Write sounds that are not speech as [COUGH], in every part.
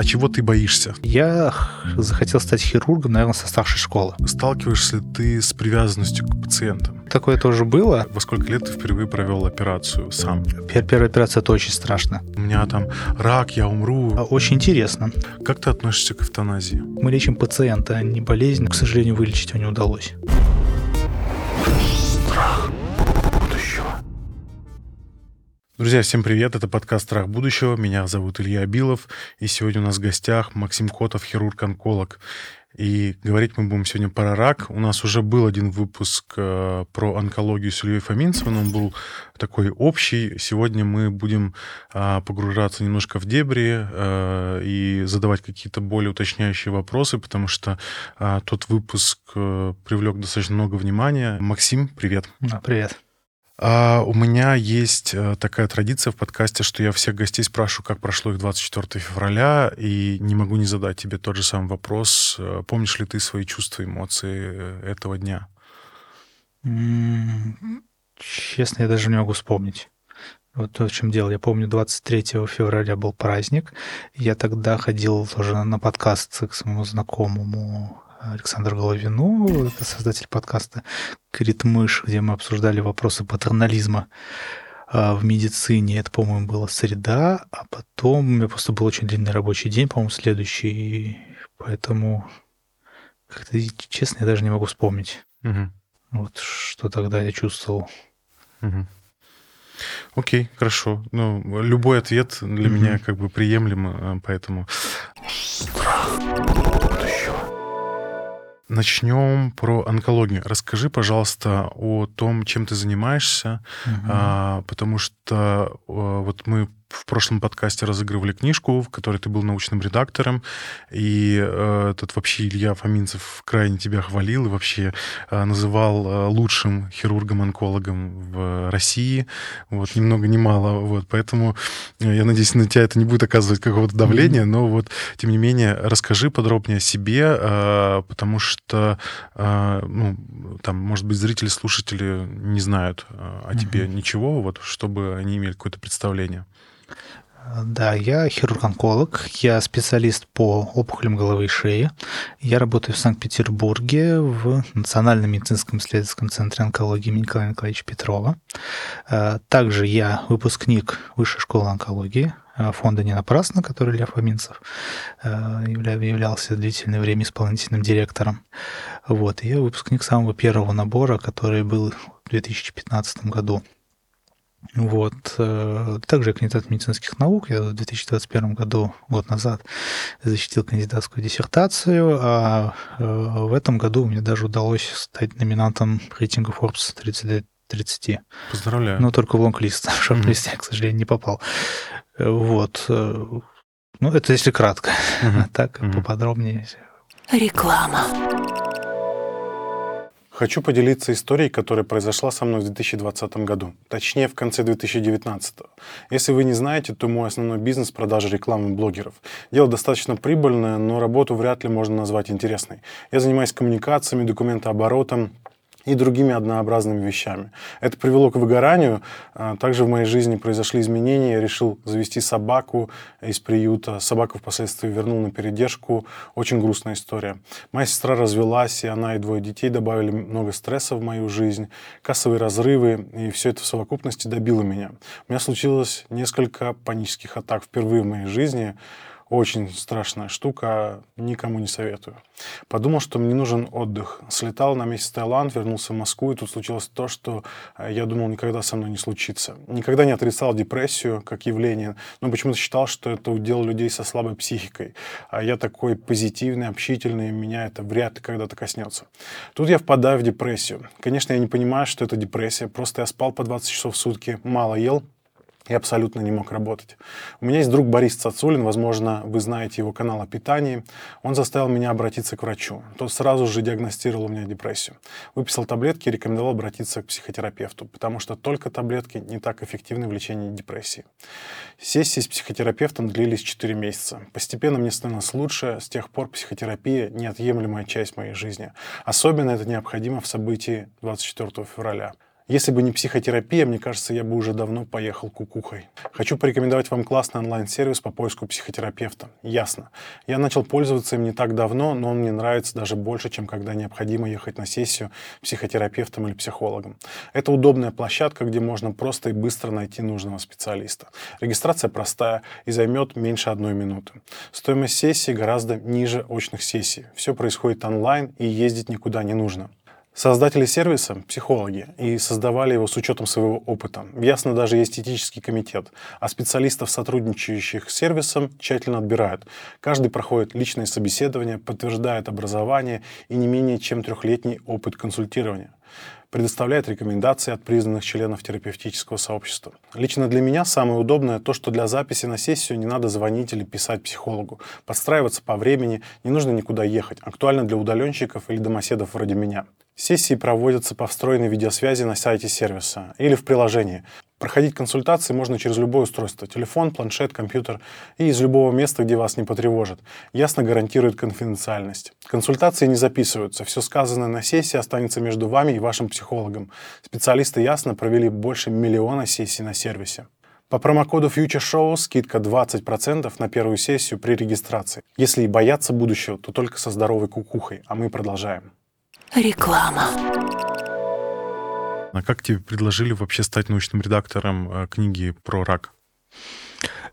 а чего ты боишься? Я захотел стать хирургом, наверное, со старшей школы. Сталкиваешься ли ты с привязанностью к пациентам? Такое тоже было. Во сколько лет ты впервые провел операцию сам? Первая операция это очень страшно. У меня там рак, я умру. А, очень интересно. Как ты относишься к эвтаназии? Мы лечим пациента, а не болезнь. К сожалению, вылечить его не удалось. Друзья, всем привет! Это подкаст «Страх будущего». Меня зовут Илья Абилов. И сегодня у нас в гостях Максим Котов, хирург-онколог. И говорить мы будем сегодня про рак. У нас уже был один выпуск э, про онкологию с Ильей Фоминцевым. Он был такой общий. Сегодня мы будем э, погружаться немножко в дебри э, и задавать какие-то более уточняющие вопросы, потому что э, тот выпуск э, привлек достаточно много внимания. Максим, привет. Привет. А у меня есть э, такая традиция в подкасте, что я всех гостей спрашиваю, как прошло их 24 февраля, и не могу не задать тебе тот же самый вопрос. Э, помнишь ли ты свои чувства, эмоции э, этого дня? Честно, я даже не могу вспомнить. Вот в чем дело. Я помню, 23 февраля был праздник. Я тогда ходил тоже на подкаст к своему знакомому Александр Головину, это создатель подкаста «Крит мышь», где мы обсуждали вопросы патернализма а, в медицине. Это, по-моему, была среда, а потом у меня просто был очень длинный рабочий день, по-моему, следующий, поэтому как-то, честно, я даже не могу вспомнить. Угу. Вот что тогда я чувствовал. Угу. Окей, хорошо. Ну, любой ответ для угу. меня как бы приемлем, а, поэтому... Начнем про онкологию. Расскажи, пожалуйста, о том, чем ты занимаешься, угу. а, потому что а, вот мы в прошлом подкасте разыгрывали книжку, в которой ты был научным редактором, и э, этот вообще Илья Фоминцев крайне тебя хвалил и вообще э, называл э, лучшим хирургом-онкологом в России, вот, ни много ни мало, вот, поэтому э, я надеюсь, на тебя это не будет оказывать какого-то давления, mm-hmm. но вот, тем не менее, расскажи подробнее о себе, э, потому что, э, ну, там, может быть, зрители, слушатели не знают э, о mm-hmm. тебе ничего, вот, чтобы они имели какое-то представление. Да, я хирург-онколог, я специалист по опухолям головы и шеи. Я работаю в Санкт-Петербурге в Национальном медицинском исследовательском центре онкологии имени Николая Николаевича Петрова. Э, также я выпускник Высшей школы онкологии э, фонда «Не напрасно», который Лев Аминцев э, являлся длительное время исполнительным директором. Вот, я выпускник самого первого набора, который был в 2015 году. Вот. Э, также я кандидат медицинских наук. Я в 2021 году, год назад, защитил кандидатскую диссертацию, а э, в этом году мне даже удалось стать номинантом рейтинга Forbes 30 30. Поздравляю. Но только в лонг-лист. В шорт-лист я, к сожалению, не попал. Э, вот. Ну, это если кратко. Mm-hmm. так, mm-hmm. поподробнее. Реклама. Хочу поделиться историей, которая произошла со мной в 2020 году, точнее в конце 2019. Если вы не знаете, то мой основной бизнес – продажа рекламы блогеров. Дело достаточно прибыльное, но работу вряд ли можно назвать интересной. Я занимаюсь коммуникациями, документооборотом, и другими однообразными вещами. Это привело к выгоранию. А, также в моей жизни произошли изменения. Я решил завести собаку из приюта. Собаку впоследствии вернул на передержку. Очень грустная история. Моя сестра развелась, и она и двое детей добавили много стресса в мою жизнь, кассовые разрывы, и все это в совокупности добило меня. У меня случилось несколько панических атак впервые в моей жизни. Очень страшная штука, никому не советую. Подумал, что мне нужен отдых. Слетал на месяц в Таиланд, вернулся в Москву, и тут случилось то, что э, я думал, никогда со мной не случится. Никогда не отрицал депрессию как явление, но почему-то считал, что это удел людей со слабой психикой. А я такой позитивный, общительный, меня это вряд ли когда-то коснется. Тут я впадаю в депрессию. Конечно, я не понимаю, что это депрессия, просто я спал по 20 часов в сутки, мало ел, я абсолютно не мог работать. У меня есть друг Борис Цацулин, возможно, вы знаете его канал о питании. Он заставил меня обратиться к врачу. Тот сразу же диагностировал у меня депрессию. Выписал таблетки и рекомендовал обратиться к психотерапевту, потому что только таблетки не так эффективны в лечении депрессии. Сессии с психотерапевтом длились 4 месяца. Постепенно мне становилось лучше. С тех пор психотерапия – неотъемлемая часть моей жизни. Особенно это необходимо в событии 24 февраля. Если бы не психотерапия, мне кажется, я бы уже давно поехал кукухой. Хочу порекомендовать вам классный онлайн-сервис по поиску психотерапевта. Ясно. Я начал пользоваться им не так давно, но он мне нравится даже больше, чем когда необходимо ехать на сессию психотерапевтом или психологом. Это удобная площадка, где можно просто и быстро найти нужного специалиста. Регистрация простая и займет меньше одной минуты. Стоимость сессии гораздо ниже очных сессий. Все происходит онлайн и ездить никуда не нужно. Создатели сервиса — психологи, и создавали его с учетом своего опыта. Ясно, даже есть этический комитет, а специалистов, сотрудничающих с сервисом, тщательно отбирают. Каждый проходит личное собеседование, подтверждает образование и не менее чем трехлетний опыт консультирования предоставляет рекомендации от признанных членов терапевтического сообщества. Лично для меня самое удобное то, что для записи на сессию не надо звонить или писать психологу, подстраиваться по времени, не нужно никуда ехать. Актуально для удаленщиков или домоседов вроде меня. Сессии проводятся по встроенной видеосвязи на сайте сервиса или в приложении. Проходить консультации можно через любое устройство – телефон, планшет, компьютер и из любого места, где вас не потревожат. Ясно гарантирует конфиденциальность. Консультации не записываются. Все сказанное на сессии останется между вами и вашим психологом. Специалисты Ясно провели больше миллиона сессий на сервисе. По промокоду Future Show скидка 20% на первую сессию при регистрации. Если и бояться будущего, то только со здоровой кукухой. А мы продолжаем. Реклама. А как тебе предложили вообще стать научным редактором э, книги про рак?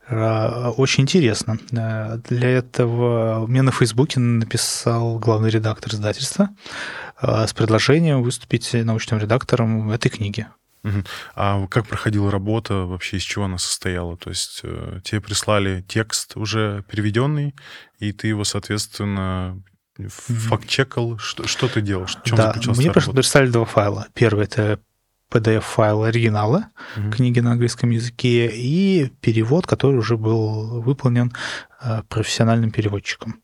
Э, очень интересно. Э, для этого мне на Фейсбуке написал главный редактор издательства с предложением выступить научным редактором этой книги. А как проходила работа, вообще из чего она состояла? То есть тебе прислали текст уже переведенный, и ты его, соответственно, факт-чекал? Что, что ты делал? В чем да, мне просто прислали два файла. Первый — это PDF-файл оригинала угу. книги на английском языке и перевод, который уже был выполнен э, профессиональным переводчиком.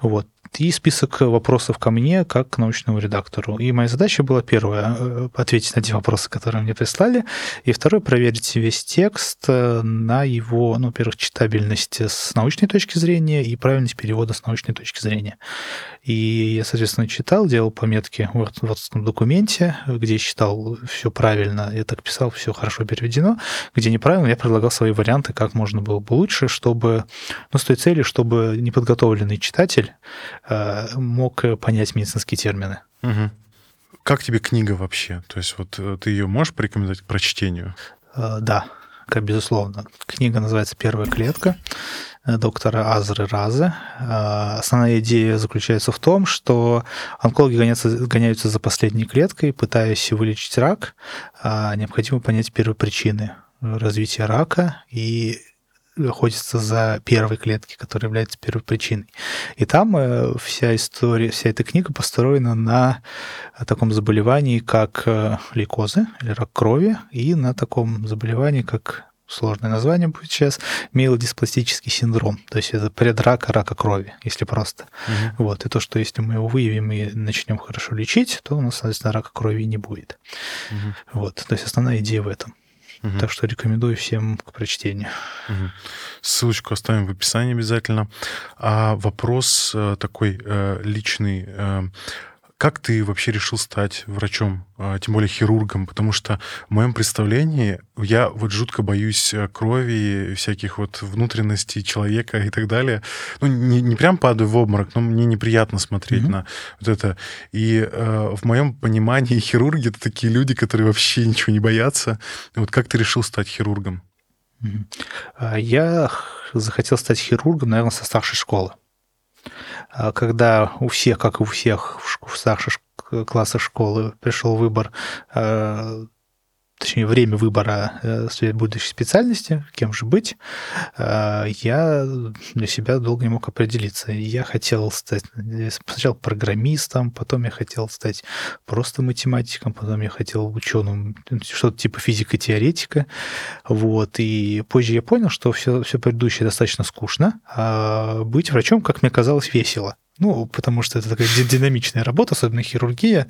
Вот и список вопросов ко мне как к научному редактору. И моя задача была первая э, — ответить на те вопросы, которые мне прислали, и второе — проверить весь текст э, на его, ну, во-первых, читабельность с научной точки зрения и правильность перевода с научной точки зрения. И я, соответственно, читал, делал пометки в этом документе, где считал все правильно, я так писал, все хорошо переведено, где неправильно, я предлагал свои варианты, как можно было бы лучше, чтобы, ну, с той целью, чтобы неподготовленный читатель мог понять медицинские термины. Угу. Как тебе книга вообще? То есть вот э, ты ее можешь порекомендовать к прочтению? Э, да, как безусловно. Книга называется «Первая клетка» доктора Азры Разы. Основная идея заключается в том, что онкологи гоняются, гоняются за последней клеткой, пытаясь вылечить рак. Необходимо понять первопричины развития рака и охотится за первой клеткой, которая является первой причиной. И там э, вся история, вся эта книга построена на таком заболевании, как э, лейкозы или рак крови, и на таком заболевании, как сложное название будет сейчас, миелодиспластический синдром. То есть это предрака рака крови, если просто. Угу. Вот. И то, что если мы его выявим и начнем хорошо лечить, то у нас, соответственно, рака крови не будет. Угу. Вот. То есть основная идея в этом. Угу. Так что рекомендую всем к прочтению. Угу. Ссылочку оставим в описании обязательно. А вопрос э, такой э, личный. Как ты вообще решил стать врачом, а, тем более хирургом? Потому что в моем представлении я вот жутко боюсь э, крови, всяких вот внутренностей человека и так далее. Ну, не, не прям падаю в обморок, но мне неприятно смотреть mm-hmm. на вот это. И э, в моем понимании [LAUGHS] хирурги — это такие люди, которые вообще ничего не боятся. Вот как ты решил стать хирургом? Mm-hmm. Я захотел стать хирургом, наверное, со старшей школы. А когда у всех, как и у всех в старших классах школы пришел выбор а, точнее, время выбора э, своей будущей специальности, кем же быть, э, я для себя долго не мог определиться. Я хотел стать сначала программистом, потом я хотел стать просто математиком, потом я хотел ученым, что-то типа физика-теоретика. Вот. И позже я понял, что все, все предыдущее достаточно скучно, а быть врачом, как мне казалось, весело. Ну, потому что это такая динамичная работа, особенно хирургия.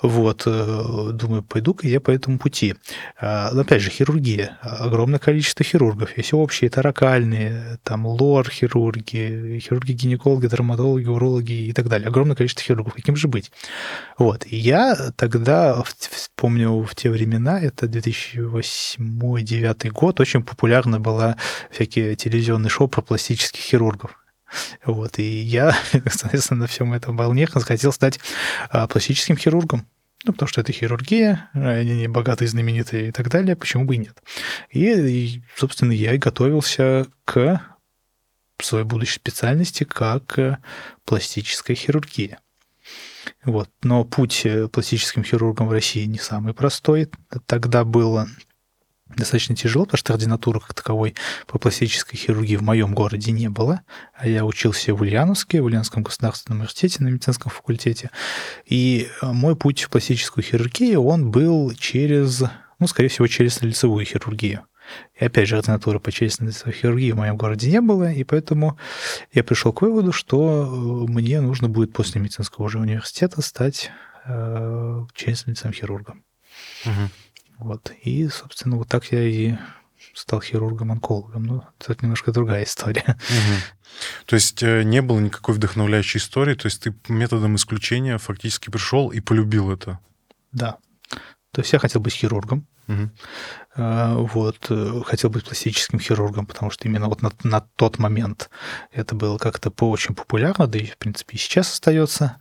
Вот, э, думаю, пойду-ка я по этому пути. А, опять же, хирургия. Огромное количество хирургов. Есть общие, таракальные, там лор-хирурги, хирурги-гинекологи, дерматологи, урологи и так далее. Огромное количество хирургов. Каким же быть? Вот. И я тогда, помню, в те времена, это 2008-2009 год, очень популярна была всякие телевизионные шоу про пластических хирургов. Вот, и я, [LAUGHS] соответственно, на всем этом волне хотел стать а, пластическим хирургом. Ну, потому что это хирургия, они не богатые, знаменитые и так далее, почему бы и нет. И, и собственно, я и готовился к своей будущей специальности как э, пластическая хирургия. Вот. Но путь э, пластическим хирургом в России не самый простой. Тогда было достаточно тяжело, потому что ординатуры как таковой по пластической хирургии в моем городе не было. А я учился в Ульяновске, в Ульяновском государственном университете на медицинском факультете. И э, мой путь в пластическую хирургию, он был через, ну, скорее всего, через лицевую хирургию. И опять же, ординатуры по челюстно-лицевой хирургии в моем городе не было, и поэтому я пришел к выводу, что э, мне нужно будет после медицинского уже университета стать э, челюстно-лицевым хирургом. Угу. Вот. И, собственно, вот так я и стал хирургом-онкологом. Ну, это немножко другая история. Угу. То есть э, не было никакой вдохновляющей истории, то есть ты методом исключения фактически пришел и полюбил это? Да. То есть я хотел быть хирургом. Угу. Вот. Э, хотел быть пластическим хирургом, потому что именно вот на, на тот момент это было как-то по очень популярно, да и, в принципе, и сейчас остается.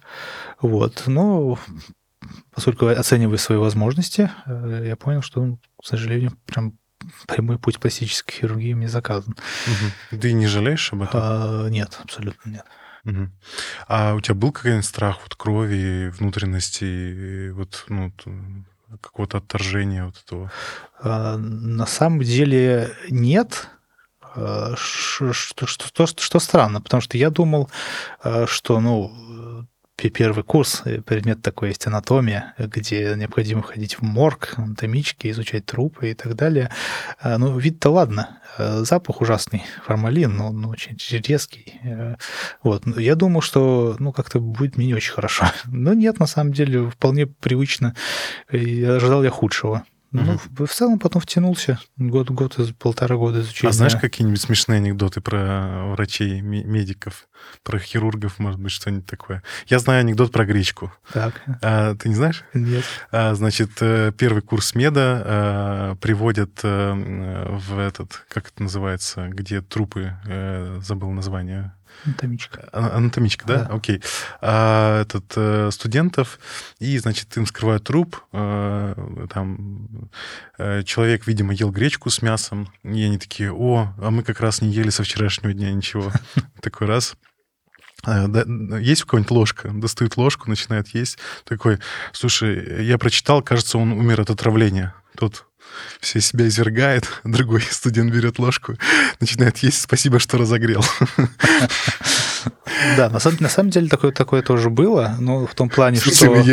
Вот. Но поскольку оценивая свои возможности, э, я понял, что, к сожалению, прям прямой путь пластической хирургии мне заказан. Угу. Ты не жалеешь об этом? А, нет, абсолютно нет. Угу. А у тебя был какой-нибудь страх вот крови, внутренности, вот ну, какого-то отторжения вот этого? А, на самом деле нет. А, что, что, что, что странно, потому что я думал, а, что, ну, первый курс, э, предмет такой есть анатомия, где необходимо ходить в морг, анатомички, изучать трупы и так далее. А, ну, вид-то ладно, а, запах ужасный, формалин, но, но очень резкий. Э, вот. Я думал, что ну, как-то будет мне не очень хорошо. [LAUGHS] Но нет, на самом деле, вполне привычно. Ожидал я худшего. Ну, в целом потом втянулся. Год, год, полтора года изучения. А знаешь какие-нибудь смешные анекдоты про врачей, медиков, про хирургов, может быть, что-нибудь такое? Я знаю анекдот про гречку. Так. А, ты не знаешь? Нет. А, значит, э, первый курс меда а, приводят а, в этот, как это называется, где трупы, а, забыл название, Анатомичка. А, анатомичка, да? да. Окей. А, этот, э, студентов, и, значит, им скрывают труп. Э, там э, человек, видимо, ел гречку с мясом, и они такие, о, а мы как раз не ели со вчерашнего дня ничего. [LAUGHS] Такой раз. Есть у кого-нибудь ложка? Достают ложку, начинает есть. Такой, слушай, я прочитал, кажется, он умер от отравления. Тот все себя извергает, [LAUGHS] другой студент берет ложку, начинает есть, спасибо, что разогрел. [LAUGHS] Да, на самом, на самом деле такое, такое тоже было, но в том плане, что,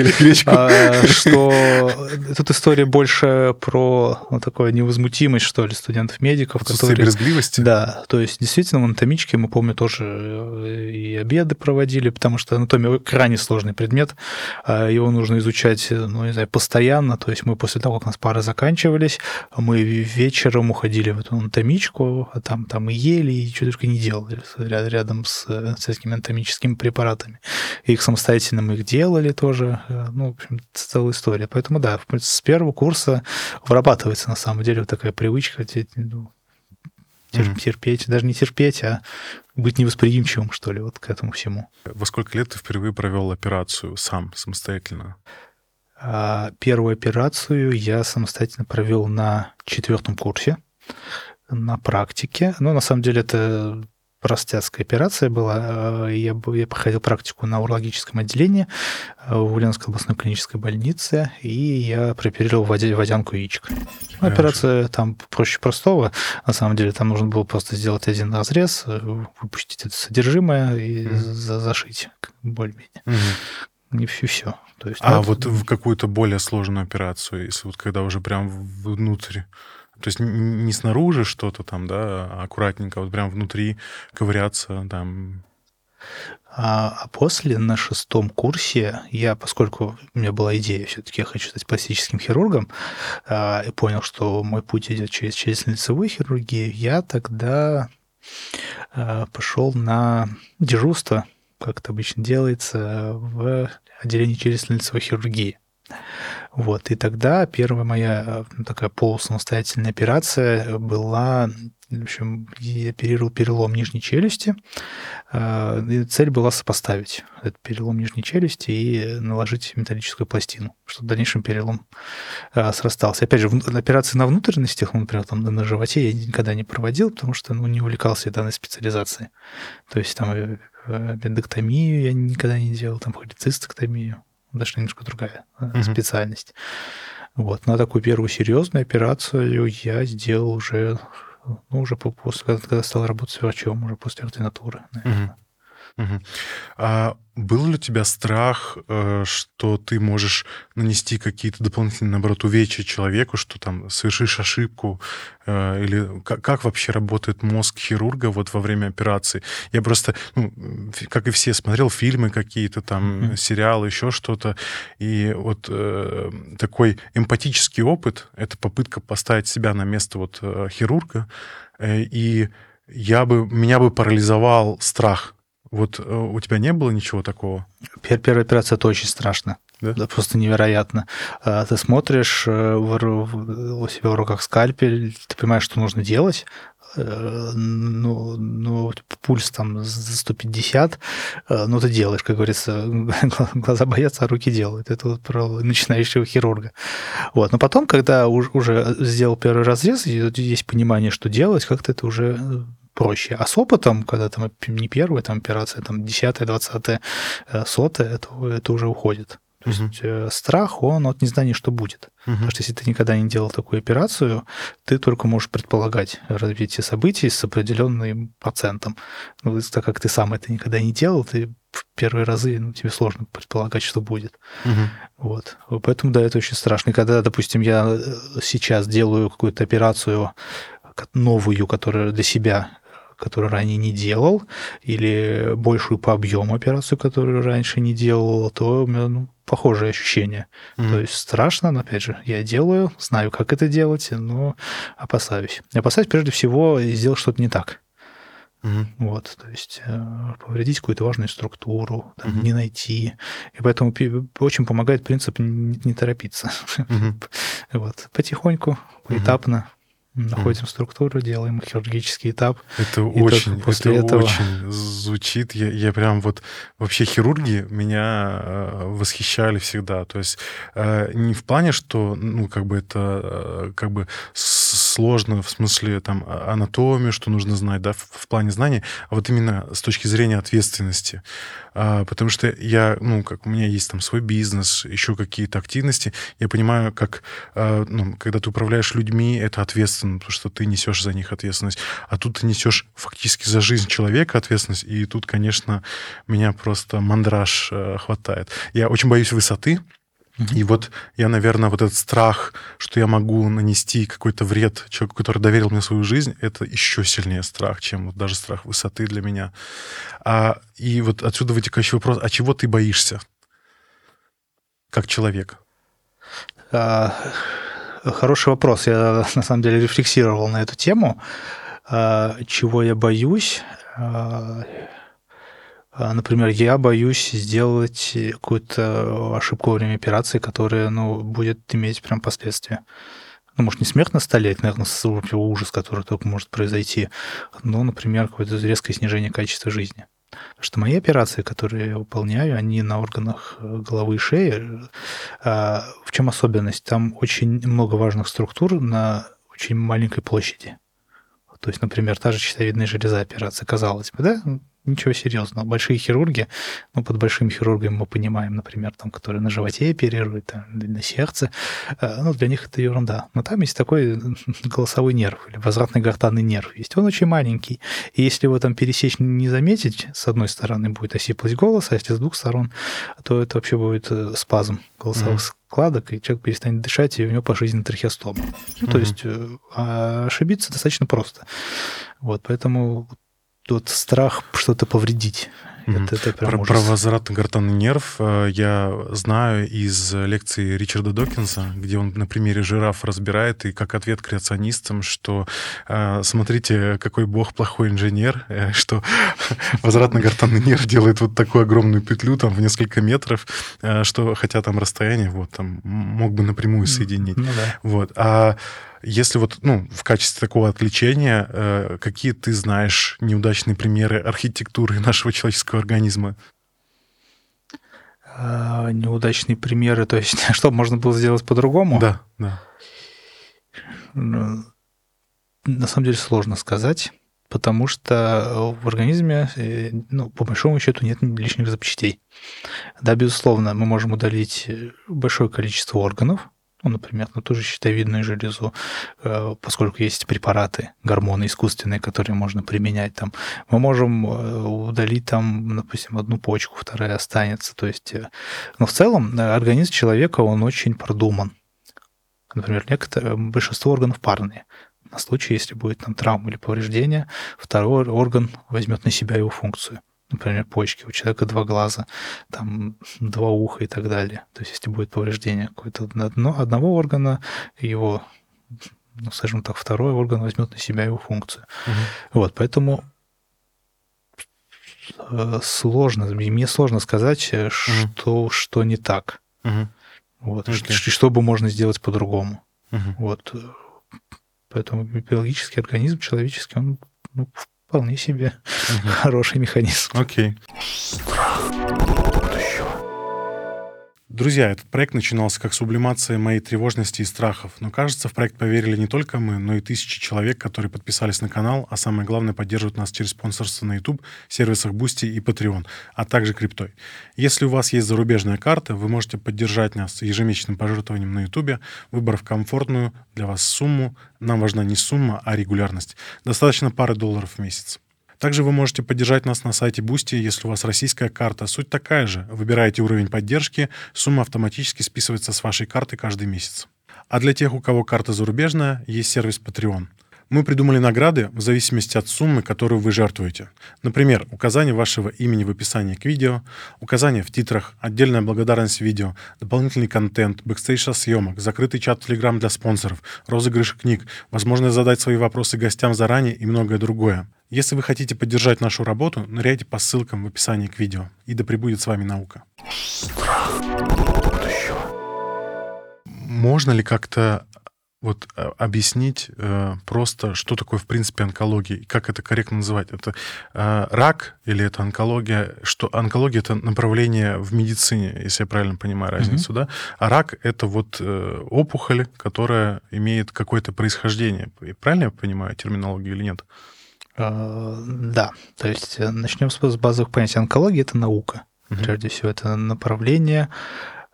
а, что тут история больше про ну, такую невозмутимость, что ли, студентов-медиков. Которые, брезгливости? Да, то есть действительно в анатомичке, мы помню, тоже э, и обеды проводили, потому что анатомия крайне сложный предмет, а его нужно изучать, ну, не знаю, постоянно, то есть мы после того, как у нас пары заканчивались, мы вечером уходили в эту анатомичку, а там, там и ели, и что только не делали рядом с, с этими анатомическими препаратами. И их самостоятельно мы их делали тоже. Э, ну, в общем, целая история. Поэтому, да, с первого курса вырабатывается на самом деле вот такая привычка ну, терпеть, даже не терпеть, а быть невосприимчивым, что ли, вот к этому всему. Во сколько лет ты впервые провел операцию сам, самостоятельно? А, первую операцию я самостоятельно провел на четвертом курсе на практике. Ну, на самом деле, это простецкая операция была. Э, я, я проходил практику на урологическом отделении э, в Ульяновской областной клинической больнице, и я прооперировал водянку яичек. Ну, операция там проще простого. На самом деле там нужно было просто сделать один разрез, э, выпустить это содержимое и mm. зашить более-менее. Mm. И все. То есть, а ну, вот в какую-то более сложную операцию, если вот когда уже прям внутрь то есть не снаружи что-то там, да, аккуратненько, вот прям внутри ковыряться там. А, а после, на шестом курсе, я, поскольку у меня была идея, все-таки я хочу стать пластическим хирургом, а, и понял, что мой путь идет через челюстно-лицевую хирургию, я тогда а, пошел на дежурство, как это обычно делается, в отделении челюстно-лицевой хирургии. Вот, и тогда первая моя ну, такая полусамостоятельная операция была в общем, я оперировал перелом нижней челюсти. А, и цель была сопоставить этот перелом нижней челюсти и наложить металлическую пластину, чтобы в дальнейшем перелом а, срастался. Опять же, операции на внутренностях, ну, например, там на животе я никогда не проводил, потому что ну, не увлекался данной специализацией. То есть там э, аппендэктомию я никогда не делал, там холецистектомию. Даже немножко другая mm-hmm. специальность. Вот. На такую первую серьезную операцию я сделал уже ну, уже после, когда стал работать врачом, уже после ординатуры, наверное. Угу. Угу. А был ли у тебя страх, э, что ты можешь нанести какие-то дополнительные, наоборот, увечья человеку, что там совершишь ошибку? Э, или как, как вообще работает мозг хирурга вот во время операции? Я просто, ну, как и все, смотрел фильмы какие-то там, mm-hmm. сериалы, еще что-то. И вот э, такой эмпатический опыт — это попытка поставить себя на место вот э, хирурга. И я бы, меня бы парализовал страх вот э, у тебя не было ничего такого? Первая операция это очень страшно. Да? да? Просто невероятно. А, ты смотришь э, у себя в руках скальпель, ты понимаешь, что нужно делать, э, ну, ну, пульс там за 150, ну, ты делаешь, как говорится, [LAUGHS] глаза боятся, а руки делают. Это вот про начинающего хирурга. Вот. Но потом, когда уже сделал первый разрез, есть понимание, что делать, как-то это уже проще. А с опытом, когда там не первая там, операция, там десятая, двадцатая, э, сотая, это, это уже уходит. То uh-huh. есть э, страх, он от незнания, что будет. Uh-huh. Потому что если ты никогда не делал такую операцию, ты только можешь предполагать развитие событий с определенным процентом. Ну, так как ты сам это никогда не делал, ты в первые разы ну, тебе сложно предполагать, что будет. Uh-huh. Вот. Поэтому, да, это очень страшно. И когда, допустим, я э, сейчас делаю какую-то операцию новую, которая для себя которую ранее не делал, или большую по объему операцию, которую раньше не делал, то у меня ну, похожие ощущения. Mm-hmm. То есть страшно, но опять же, я делаю, знаю, как это делать, но опасаюсь. Опасаюсь прежде всего сделать что-то не так. Mm-hmm. Вот, то есть э, повредить какую-то важную структуру, там, mm-hmm. не найти. И поэтому очень помогает принцип не, не торопиться. Mm-hmm. [LAUGHS] вот, потихоньку, поэтапно. Mm-hmm находим mm. структуру, делаем хирургический этап. Это очень, после это этого... очень звучит. Я, я прям вот вообще хирурги меня э, восхищали всегда. То есть э, не в плане, что ну как бы это э, как бы сложно в смысле там а, анатомию, что нужно знать, да, в, в плане знаний, а вот именно с точки зрения ответственности. А, потому что я, ну, как у меня есть там свой бизнес, еще какие-то активности, я понимаю, как, а, ну, когда ты управляешь людьми, это ответственно, потому что ты несешь за них ответственность, а тут ты несешь фактически за жизнь человека ответственность, и тут, конечно, меня просто мандраж а, хватает. Я очень боюсь высоты, и вот я, наверное, вот этот страх, что я могу нанести какой-то вред человеку, который доверил мне свою жизнь, это еще сильнее страх, чем вот даже страх высоты для меня. А, и вот отсюда вытекающий вопрос, а чего ты боишься как человек? А, хороший вопрос. Я на самом деле рефлексировал на эту тему. А, чего я боюсь? А, а, например, я боюсь сделать какую-то ошибку во время операции, которая ну, будет иметь прям последствия. Ну, может, не смерть на столе, это, наверное, ужас, который только может произойти, но, например, какое-то резкое снижение качества жизни. Что мои операции, которые я выполняю, они на органах э, головы и шеи. А, в чем особенность? Там очень много важных структур на очень маленькой площади. То есть, например, та же щитовидная железа операция, казалось бы, да? Ничего серьезного. Большие хирурги, ну, под большим хирургом мы понимаем, например, там, которые на животе оперируют, там, на сердце, э, ну, для них это ерунда. Но там есть такой [LAUGHS] голосовой нерв или возвратный гортанный нерв есть. Он очень маленький. И если его там пересечь, не заметить, с одной стороны будет осиплость голоса, а если с двух сторон, то это вообще будет э, спазм голосовых mm-hmm складок, и человек перестанет дышать, и у него пожизненный трахеостома. Ну, то есть э, а ошибиться достаточно просто. Вот, поэтому тот страх что-то повредить Мгм. Это, это Про, ужас. про возвратно-гортанный нерв э, я знаю из лекции Ричарда Докинса, где он на примере жираф разбирает, и как ответ креационистам, что э, смотрите, какой бог плохой инженер, э, что [LAUGHS] возвратно-гортанный нерв делает вот такую огромную петлю там в несколько метров, что хотя там расстояние вот там мог бы напрямую соединить. Да. Вот. А если вот, ну, в качестве такого отвлечения, э, какие ты знаешь неудачные примеры архитектуры нашего человеческого организма? А, неудачные примеры, то есть, [LAUGHS] что можно было сделать по-другому? Да, да. На самом деле сложно сказать, потому что в организме, э, ну, по большому счету, нет лишних запчастей. Да, безусловно, мы можем удалить э, большое количество органов, ну, например, ну, ту же щитовидную железу, э, поскольку есть препараты, гормоны искусственные, которые можно применять там. Мы можем э, удалить там, допустим, одну почку, вторая останется. То есть, э, но в целом организм человека, он очень продуман. Например, некоторые, большинство органов парные. На случай, если будет там травма или повреждение, второй орган возьмет на себя его функцию. Например, почки. У человека два глаза, там два уха и так далее. То есть, если будет повреждение какое-то одно, одного органа, его, ну, скажем так, второй орган возьмет на себя его функцию. Мгм. Вот, поэтому э, сложно, мне сложно сказать, э, что, что не так. Мгм. Вот, Окей. ш- что бы можно сделать по-другому. Мгм. Вот. э, Поэтому биологический организм человеческий, он ну, вполне себе хороший механизм. Окей. Друзья, этот проект начинался как сублимация моей тревожности и страхов, но кажется, в проект поверили не только мы, но и тысячи человек, которые подписались на канал, а самое главное, поддерживают нас через спонсорство на YouTube, сервисах Boosty и Patreon, а также криптой. Если у вас есть зарубежная карта, вы можете поддержать нас ежемесячным пожертвованием на YouTube, выбрав комфортную для вас сумму. Нам важна не сумма, а регулярность. Достаточно пары долларов в месяц. Также вы можете поддержать нас на сайте Boosty, если у вас российская карта. Суть такая же. Выбираете уровень поддержки, сумма автоматически списывается с вашей карты каждый месяц. А для тех, у кого карта зарубежная, есть сервис Patreon. Мы придумали награды в зависимости от суммы, которую вы жертвуете. Например, указание вашего имени в описании к видео, указание в титрах, отдельная благодарность в видео, дополнительный контент, бэкстейдж со съемок, закрытый чат в Telegram для спонсоров, розыгрыш книг, возможность задать свои вопросы гостям заранее и многое другое. Если вы хотите поддержать нашу работу, ныряйте по ссылкам в описании к видео. И да пребудет с вами наука. Можно ли как-то вот э, объяснить э, просто, что такое в принципе онкология и как это корректно называть? Это э, рак или это онкология? Что онкология это направление в медицине, если я правильно понимаю разницу, да? А рак это вот э, опухоль, которая имеет какое-то происхождение. И Правильно я понимаю терминологию или нет? Э, Да, то есть э, начнем с базовых понятий. Онкология – это наука. Мгм. Прежде всего, это направление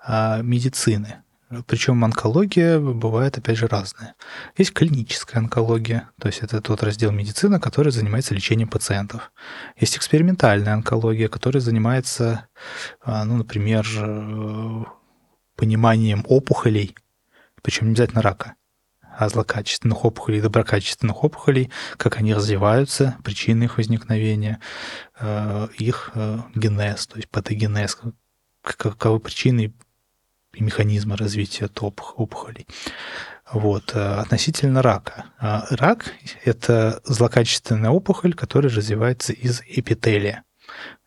а, медицины. Причем онкология бывает, опять же, разная. Есть клиническая онкология, то есть это тот раздел медицины, который занимается лечением пациентов. Есть экспериментальная онкология, которая занимается, а, ну, например, э, пониманием опухолей, причем не обязательно рака, а злокачественных опухолей, доброкачественных опухолей, как они развиваются, причины их возникновения, э, их э, генез, то есть патогенез, каковы причины и механизмы развития опухолей. Вот. э, Относительно рака. А Рак – это злокачественная опухоль, которая развивается из эпителия.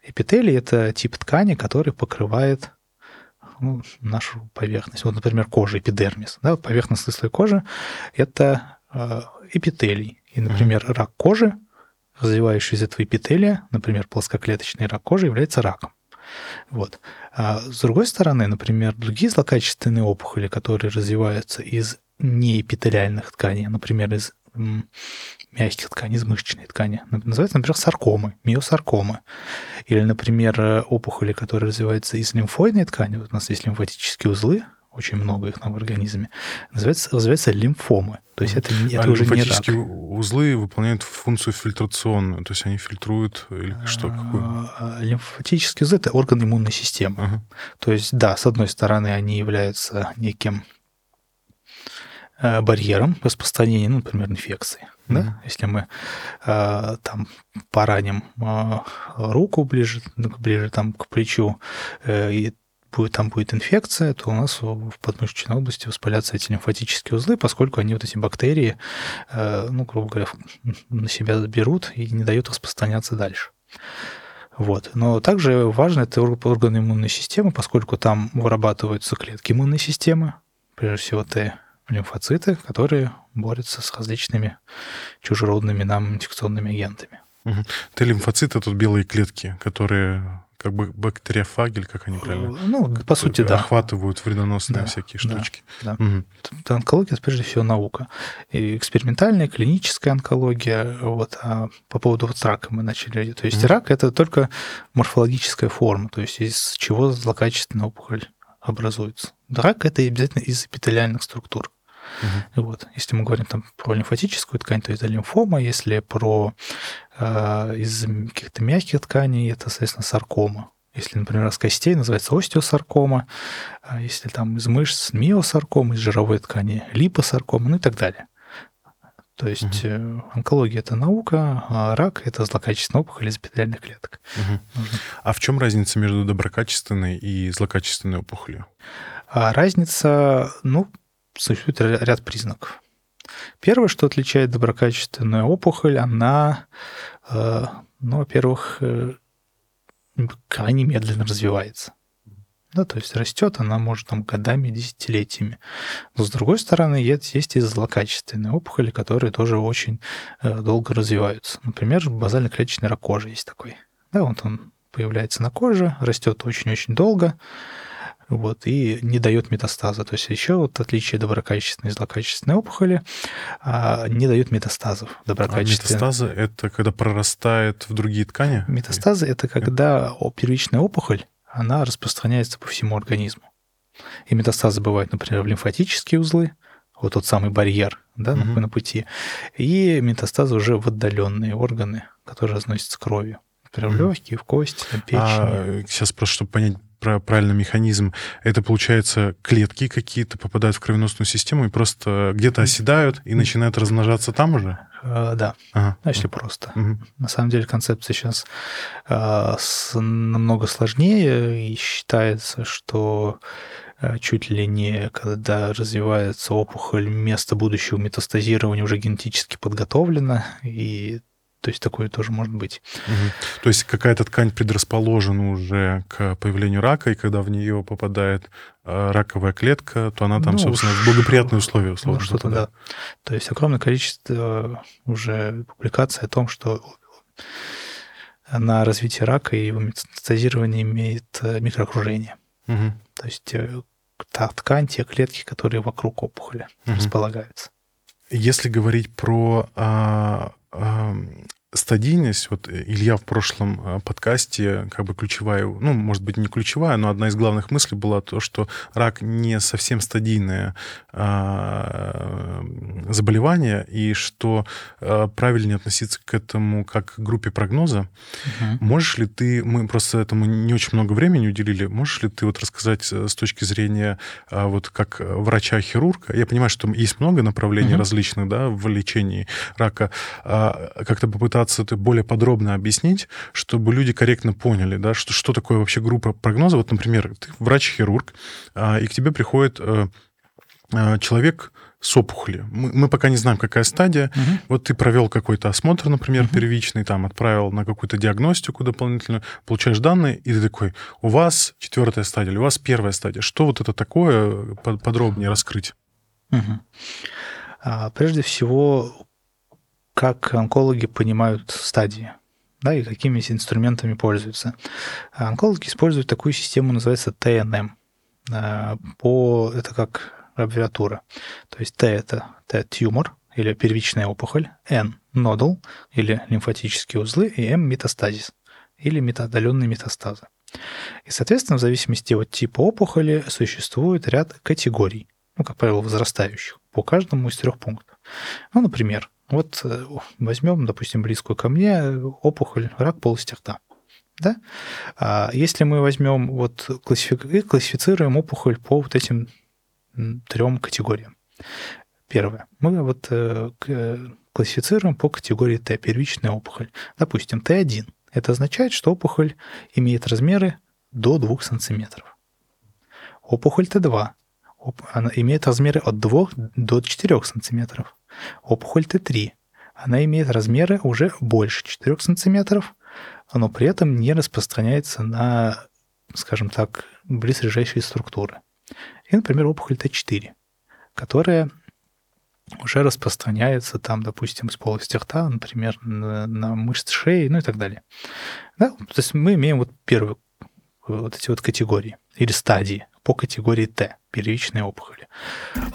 Эпителий – это тип ткани, который покрывает ну, нашу поверхность. Вот, например, кожа, эпидермис. Да, поверхностный слой кожи – это э, эпителий. И, например, рак кожи, развивающийся из этого эпителия, например, плоскоклеточный рак кожи, является раком. Вот. А с другой стороны, например, другие злокачественные опухоли, которые развиваются из неэпителиальных тканей, например, из мягких тканей, из мышечной ткани, называются, например, саркомы, миосаркомы. Или, например, э, опухоли, которые развиваются из лимфоидной ткани, вот у нас есть лимфатические узлы, очень много их в организме, называется, называется лимфомы. То есть это, это а уже не рак. лимфатические узлы выполняют функцию фильтрационную, то есть они фильтруют или что, какую? А, а, Лимфатические узлы – это орган иммунной системы. Ага. То есть, да, с одной стороны, они являются неким э, барьером распространения, ну, например, инфекции. Да? Мгм. Если мы э, там пораним э, руку ближе, ближе там к плечу, э, и будет, там будет инфекция, то у нас в подмышечной области воспалятся эти лимфатические узлы, поскольку они вот эти бактерии, э, ну, грубо говоря, на себя берут и не дают распространяться дальше. Вот. Но также важно это орг- органы иммунной системы, поскольку там вырабатываются клетки иммунной системы, прежде всего Т лимфоциты, которые борются с различными чужеродными нам инфекционными агентами. Т-лимфоциты тут белые клетки, которые как бы бактериофаги, или как они правильно? Ну, по сути, да. Охватывают вредоносные Да, всякие да. штучки. Да. Мгм. Это онкология, это прежде всего наука. И экспериментальная, клиническая онкология. Вот. А по поводу вот рака мы начали. То есть Мгм. рак – это только морфологическая форма, то есть из чего злокачественная опухоль образуется. Рак – это обязательно из эпителиальных структур. Мгм. Вот. Если мы говорим там про лимфатическую ткань, то это лимфома. Если про э, из каких-то мягких тканей, это, соответственно, саркома. Если, например, из костей, называется остеосаркома. А если там из мышц миосаркома, из жировой ткани липосаркома, ну и так далее. То есть э, онкология – это наука, а рак – это злокачественная опухоль из эпителиальных клеток. Нужно. А в чем разница между доброкачественной и злокачественной опухолью? А разница, ну, существует ря- ряд признаков. Первое, что отличает доброкачественную опухоль, она, ну, во-первых, э, крайне медленно развивается. Да, то есть растет она может там годами, десятилетиями. Но с другой стороны, есть, есть и злокачественные опухоли, которые тоже очень э, долго развиваются. Например, базально-клеточный рак кожи есть такой. Да, вот он появляется на коже, растет очень-очень долго, вот, и не дает метастаза. То есть еще вот отличие доброкачественной и злокачественной опухоли а, не дают метастазов. А Доброкачественные. метастазы — это когда прорастает в другие ткани? Метастазы – это когда первичная опухоль, она распространяется по всему организму. И метастазы бывают, например, в лимфатические узлы, вот тот самый барьер да, на- Мгм. на пути, и метастазы уже в отдаленные органы, которые разносятся кровью. Например, в легкие, в кости, на печень. А, сейчас просто, чтобы понять про правильный механизм, это, получается, клетки какие-то попадают в кровеносную систему и просто где-то оседают и начинают размножаться там уже? Э, да, Ага. если просто. Мгм. На самом деле концепция сейчас а, намного сложнее, и считается, что а, чуть ли не когда развивается опухоль, место будущего метастазирования уже генетически подготовлено, и то есть такое тоже может быть. Мгм. То есть какая-то ткань предрасположена уже к появлению рака, и когда в нее попадает э, раковая клетка, то она там, Ну, собственно, в благоприятные условия Ну, условно что-то попадает. да. То есть огромное количество уже публикаций о том, что на развитие рака и его метастазирование имеет э, микроокружение. Мгм. То есть э, та ткань, те клетки, которые вокруг опухоли Мгм. располагаются. Если говорить про а, стадийность, вот э, Илья в прошлом а, подкасте, как бы ключевая, ну, может быть, не ключевая, но одна из главных мыслей была то, что рак не совсем стадийное а, заболевание, и что а, правильнее относиться к этому как к группе прогноза. Можешь ли ты, мы просто этому не очень много времени уделили, можешь ли ты вот рассказать э, с точки зрения а, вот как врача-хирурга, я понимаю, что есть много направлений Мгм. различных, да, в лечении рака, а, как-то попытаться это более подробно объяснить, чтобы люди корректно поняли, да, что, что такое вообще группа прогноза. Вот, например, ты врач-хирург, а, и к тебе приходит э, э, человек с опухолью. Мы, мы пока не знаем, какая стадия, Мгм. вот ты провел какой-то осмотр, например, Мгм. первичный, там отправил на какую-то диагностику дополнительную, получаешь данные, и ты такой, у вас четвертая стадия, или у вас первая стадия. Что вот это такое, По- подробнее раскрыть? А, Прежде всего, как онкологи понимают стадии, да, и какими инструментами пользуются. А Онкологи используют такую систему, называется ТНМ. А, По, это как аббревиатура. То есть Т – это Т-тюмор или первичная опухоль, Н – нодул или лимфатические узлы, и М – метастазис или мета- отдаленные метастазы. И, соответственно, в зависимости от типа опухоли существует ряд категорий, ну, как правило, возрастающих, по каждому из трех пунктов. Ну, например, вот э, возьмем, допустим, близкую ко мне э, опухоль, рак полости рта. Да? А если мы возьмем, вот классифицируем опухоль по вот этим трем категориям. Первое. Мы вот э, классифицируем по категории Т, первичная опухоль. Допустим, Т1. Это означает, что опухоль имеет размеры до 2 сантиметров. Опухоль Т2. Она имеет размеры от 2 до 4 сантиметров. Опухоль Т3. Она имеет размеры уже больше 4 сантиметров, но при этом не распространяется на, скажем так, близлежащие структуры. И, например, опухоль Т4, которая уже распространяется там, допустим, с полости рта, например, на, на мышцы шеи, ну и так далее. Да? То есть мы имеем вот первые вот эти вот категории или стадии по категории Т, первичные опухоли.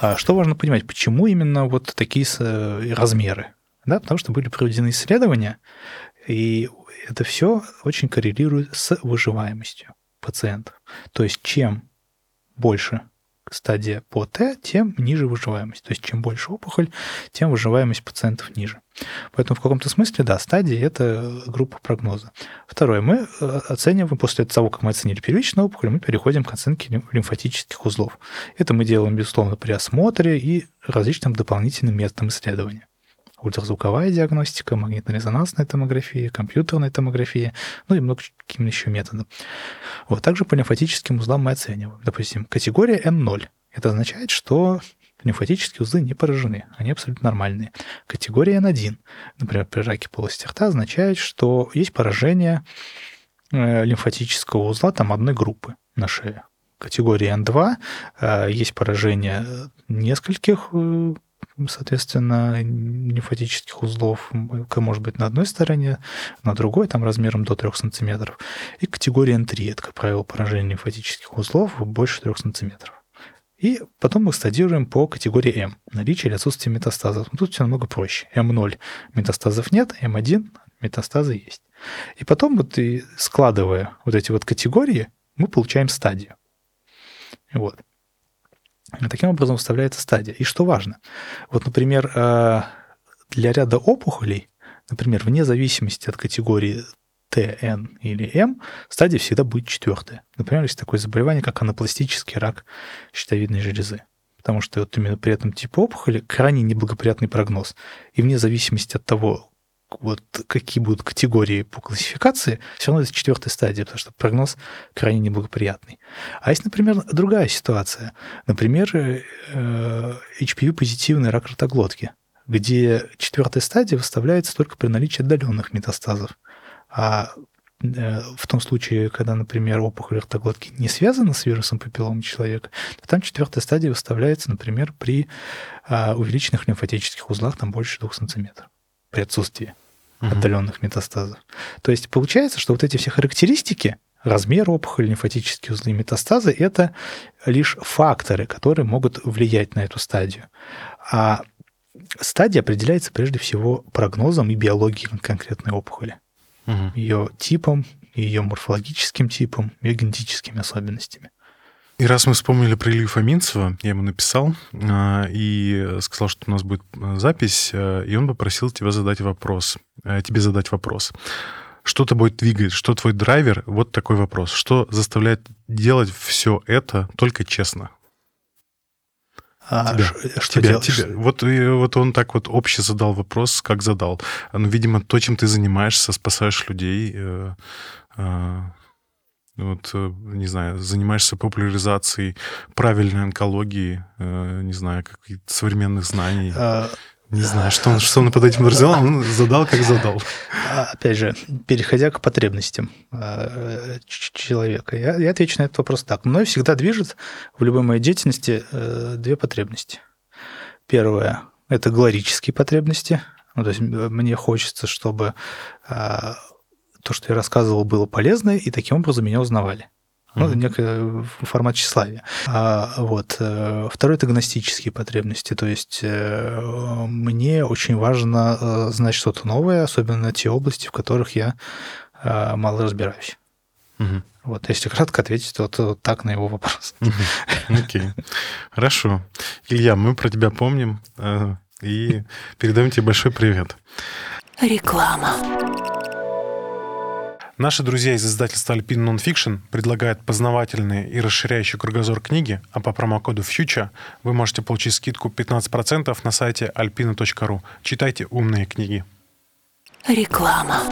А что важно понимать, почему именно вот такие размеры? Да, потому что были проведены исследования, и это все очень коррелирует с выживаемостью пациентов. То есть чем больше стадия по Т, тем ниже выживаемость. То есть чем больше опухоль, тем выживаемость пациентов ниже. Поэтому в каком-то смысле, да, стадии – это группа прогноза. Второе, мы э, оцениваем, после того, как мы оценили первичную опухоль, мы переходим к оценке лимфатических узлов. Это мы делаем, безусловно, при осмотре и различным дополнительным методам исследования ультразвуковая диагностика, магнитно-резонансная томография, компьютерная томография, ну и много каким еще методом. Вот, также по лимфатическим узлам мы оцениваем. Допустим, категория N0. Это означает, что лимфатические узлы не поражены, они абсолютно нормальные. Категория N1, например, при раке полости рта, означает, что есть поражение э, лимфатического узла там одной группы на шее. Категория N2 э, есть поражение нескольких э, соответственно, лимфатических узлов может быть на одной стороне, на другой, там размером до 3 сантиметров. И категория N3, это, как правило, поражение лимфатических узлов больше 3 сантиметров. И потом мы стадируем по категории М, наличие или отсутствие метастазов. Тут все намного проще. М0 метастазов нет, М1 метастазы есть. И потом, вот и складывая вот эти вот категории, мы получаем стадию. Вот. Таким образом вставляется стадия. И что важно? Вот, например, э, для ряда опухолей, например, вне зависимости от категории Т, Н или М, стадия всегда будет четвертая. Например, есть такое заболевание, как анапластический рак щитовидной железы. Потому что вот именно при этом типе опухоли крайне неблагоприятный прогноз. И вне зависимости от того, вот какие будут категории по классификации, все равно это четвертая стадия, потому что прогноз крайне неблагоприятный. А есть, например, другая ситуация. Например, HPV-позитивный э, рак ротоглотки, где четвертая стадия выставляется только при наличии отдаленных метастазов. А э, в том случае, когда, например, опухоль ротоглотки не связана с вирусом папиллома человека, то там четвертая стадия выставляется, например, при а, увеличенных лимфатических узлах там больше двух сантиметров при отсутствии угу. отдаленных метастазов. То есть получается, что вот эти все характеристики, размер опухоли, лимфатические узлы метастазы – это лишь факторы, которые могут влиять на эту стадию. А стадия определяется прежде всего прогнозом и биологией конкретной опухоли, угу. ее типом, ее морфологическим типом, ее генетическими особенностями. И раз мы вспомнили про Илью Фоминцева, я ему написал э, и сказал, что у нас будет э, запись, э, и он попросил тебя задать вопрос, э, тебе задать вопрос. Что тобой двигает, что твой драйвер? Вот такой вопрос. Что заставляет делать все это только честно? А тебя, что тебя, тебя. Вот, и, вот он так вот обще задал вопрос, как задал. Ну, видимо, то, чем ты занимаешься, спасаешь людей, э, э, вот, э, не знаю, занимаешься популяризацией правильной онкологии, э, не знаю, каких-то современных знаний. А, не знаю, что он, что он под этим разделал, он задал, как задал. [LAUGHS] А, опять же, переходя к потребностям а, человека, я, я отвечу на этот вопрос так. Мной всегда движет в любой моей деятельности э, две потребности. Первое – это галорические потребности. Ну, то есть мне хочется, чтобы то, что я рассказывал, было полезно, и таким образом меня узнавали. Ну, это некий формат тщеславия. А, вот. Э, второй – это гностические потребности. То есть э, мне очень важно э, знать что-то новое, особенно те области, в которых я мало разбираюсь. Угу. Вот, если кратко ответить, то, то так на его вопрос. Окей. Okay. Хорошо. Илья, мы про тебя помним и передаем тебе большой привет. Реклама. Наши друзья из издательства Alpine Nonfiction предлагают познавательные и расширяющие кругозор книги, а по промокоду FUTURE вы можете получить скидку 15% на сайте alpina.ru. Читайте умные книги. Реклама.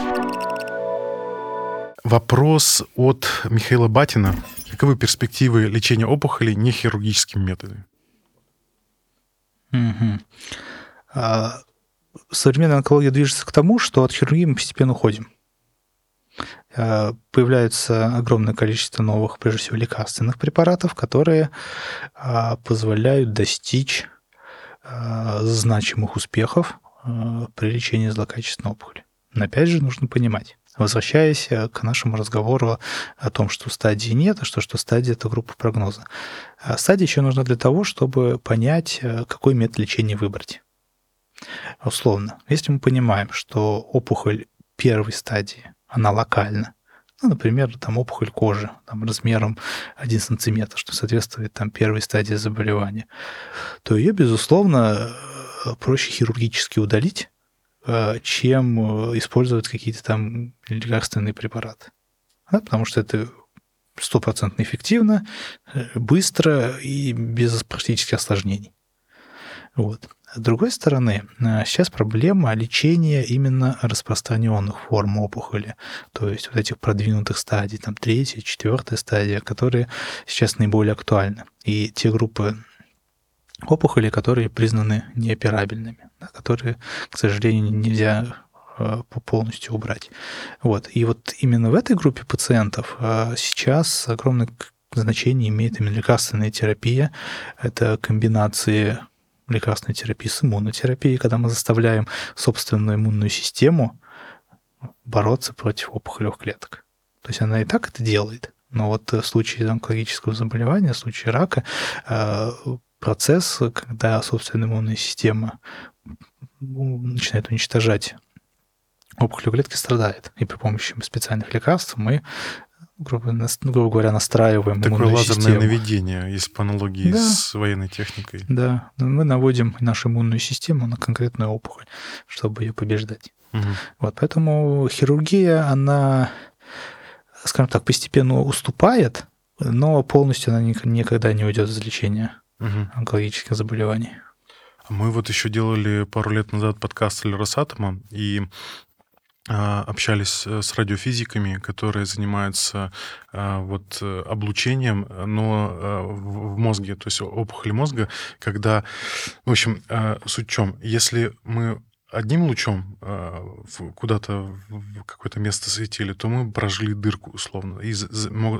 Вопрос от Михаила Батина. Каковы перспективы лечения опухолей нехирургическими методами? Мгм. А, Современная онкология движется к тому, что от хирургии мы постепенно уходим. А, Появляется огромное количество новых, прежде всего, лекарственных препаратов, которые а, позволяют достичь а, значимых успехов при лечении злокачественной опухоли. Но опять же нужно понимать, возвращаясь э, к нашему разговору о том, что стадии нет, а что, что стадия – это группа прогноза. Стадия еще нужна для того, чтобы понять, э, какой метод лечения выбрать. Условно, если мы понимаем, что опухоль первой стадии, она локальна, ну, например, там опухоль кожи там, размером 1 сантиметр, что соответствует там, первой стадии заболевания, то ее, безусловно, э, проще хирургически удалить, э, чем э, использовать какие-то там лекарственные препараты. Да, потому что это стопроцентно эффективно, быстро и без практических осложнений. Вот. С другой стороны, э, сейчас проблема лечения именно распространенных форм опухоли, то есть вот этих продвинутых стадий, там третья, четвертая стадия, которые сейчас наиболее актуальны. И те группы опухолей, которые признаны неоперабельными, которые, к сожалению, нельзя э, по- полностью убрать. Вот. И вот именно в этой группе пациентов э, сейчас огромное значение имеет именно лекарственная терапия. Это комбинации лекарственной терапии с иммунотерапией, когда мы заставляем собственную иммунную систему бороться против опухолевых клеток. То есть она и так это делает, но вот в случае онкологического заболевания, в случае рака, э, процесс, когда собственная иммунная система начинает уничтожать опухолевые клетки, страдает. И при помощи специальных лекарств мы, грубо, грубо говоря, настраиваем Такое иммунную лазерное систему. наведение, если по аналогии Да. с военной техникой. Да, мы наводим нашу иммунную систему на конкретную опухоль, чтобы ее побеждать. Мгм. Вот, поэтому хирургия, она, скажем так, постепенно уступает, но полностью она ник- никогда не уйдет из лечения Мгм. онкологических заболеваний. Мы вот еще делали пару лет назад подкаст для Росатома и а, общались э, с радиофизиками, которые занимаются а, вот э, облучением, но а, в мозге, то есть опухоли мозга, когда, в общем, а, суть в чем, если мы одним лучом в- куда-то в какое-то место светили, то мы прожгли дырку условно, и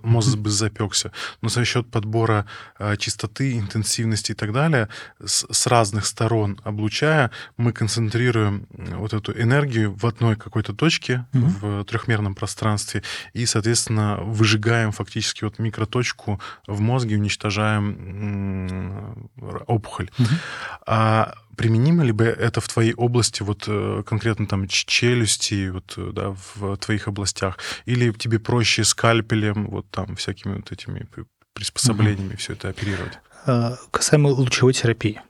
мозг бы запекся. Но за счет подбора а, частоты, интенсивности и так далее, с, разных сторон облучая, мы концентрируем м, вот эту энергию в одной какой-то точке Мгм. в трехмерном пространстве и, соответственно, выжигаем фактически вот микроточку в мозге, уничтожаем опухоль. Мгм. А применимо ли бы это в твоей области, вот э, конкретно там челюсти, вот, э, да, в твоих областях? Или тебе проще скальпелем, вот там всякими вот этими приспособлениями все это оперировать? А, Касаемо лучевой терапии.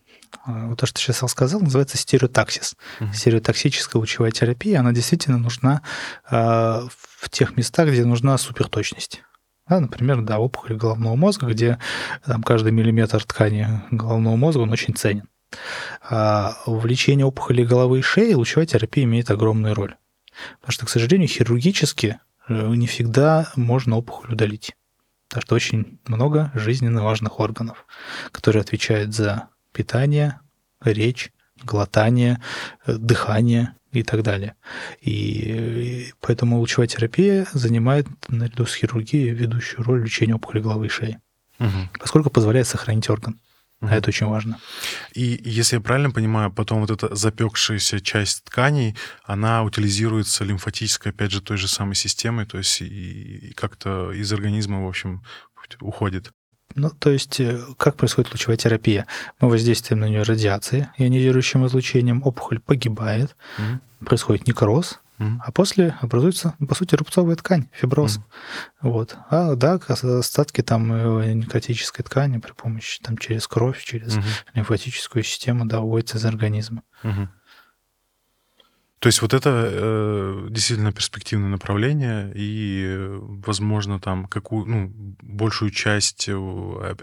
Вот то, что сейчас сказал, называется стереотаксис. Мгм. Стереотоксическая лучевая терапия, она действительно нужна в тех местах, где нужна суперточность. Да, например, да, опухоль головного мозга, где там, каждый миллиметр ткани головного мозга, он очень ценен. А в лечении опухоли головы и шеи лучевая терапия имеет огромную роль. Потому что, к сожалению, хирургически э, не всегда можно опухоль удалить. Потому что очень много жизненно важных органов, которые отвечают за питание, речь, глотание, э, дыхание и так далее. И э, поэтому лучевая терапия занимает наряду с хирургией ведущую роль в лечении опухоли головы и шеи, Мгм. поскольку позволяет сохранить орган. А это очень важно. И если я правильно понимаю, потом вот эта запекшаяся часть тканей, она утилизируется лимфатической, опять же, той же самой системой, то есть и, и как-то из организма, в общем, уходит. Ну, то есть, э, как происходит лучевая терапия? Мы воздействуем на нее радиацией, ионизирующим излучением, опухоль погибает, Мгм. происходит некроз. А после образуется, ну, по сути, рубцовая ткань, фиброз. Мгм. Вот. А, да, ос- остатки там э, некротической ткани при помощи, там, через кровь, через Мгм. лимфатическую систему, да, уводятся из организма. Мгм. То есть вот это э, действительно перспективное направление, и, возможно, там какую, ну, большую часть, э,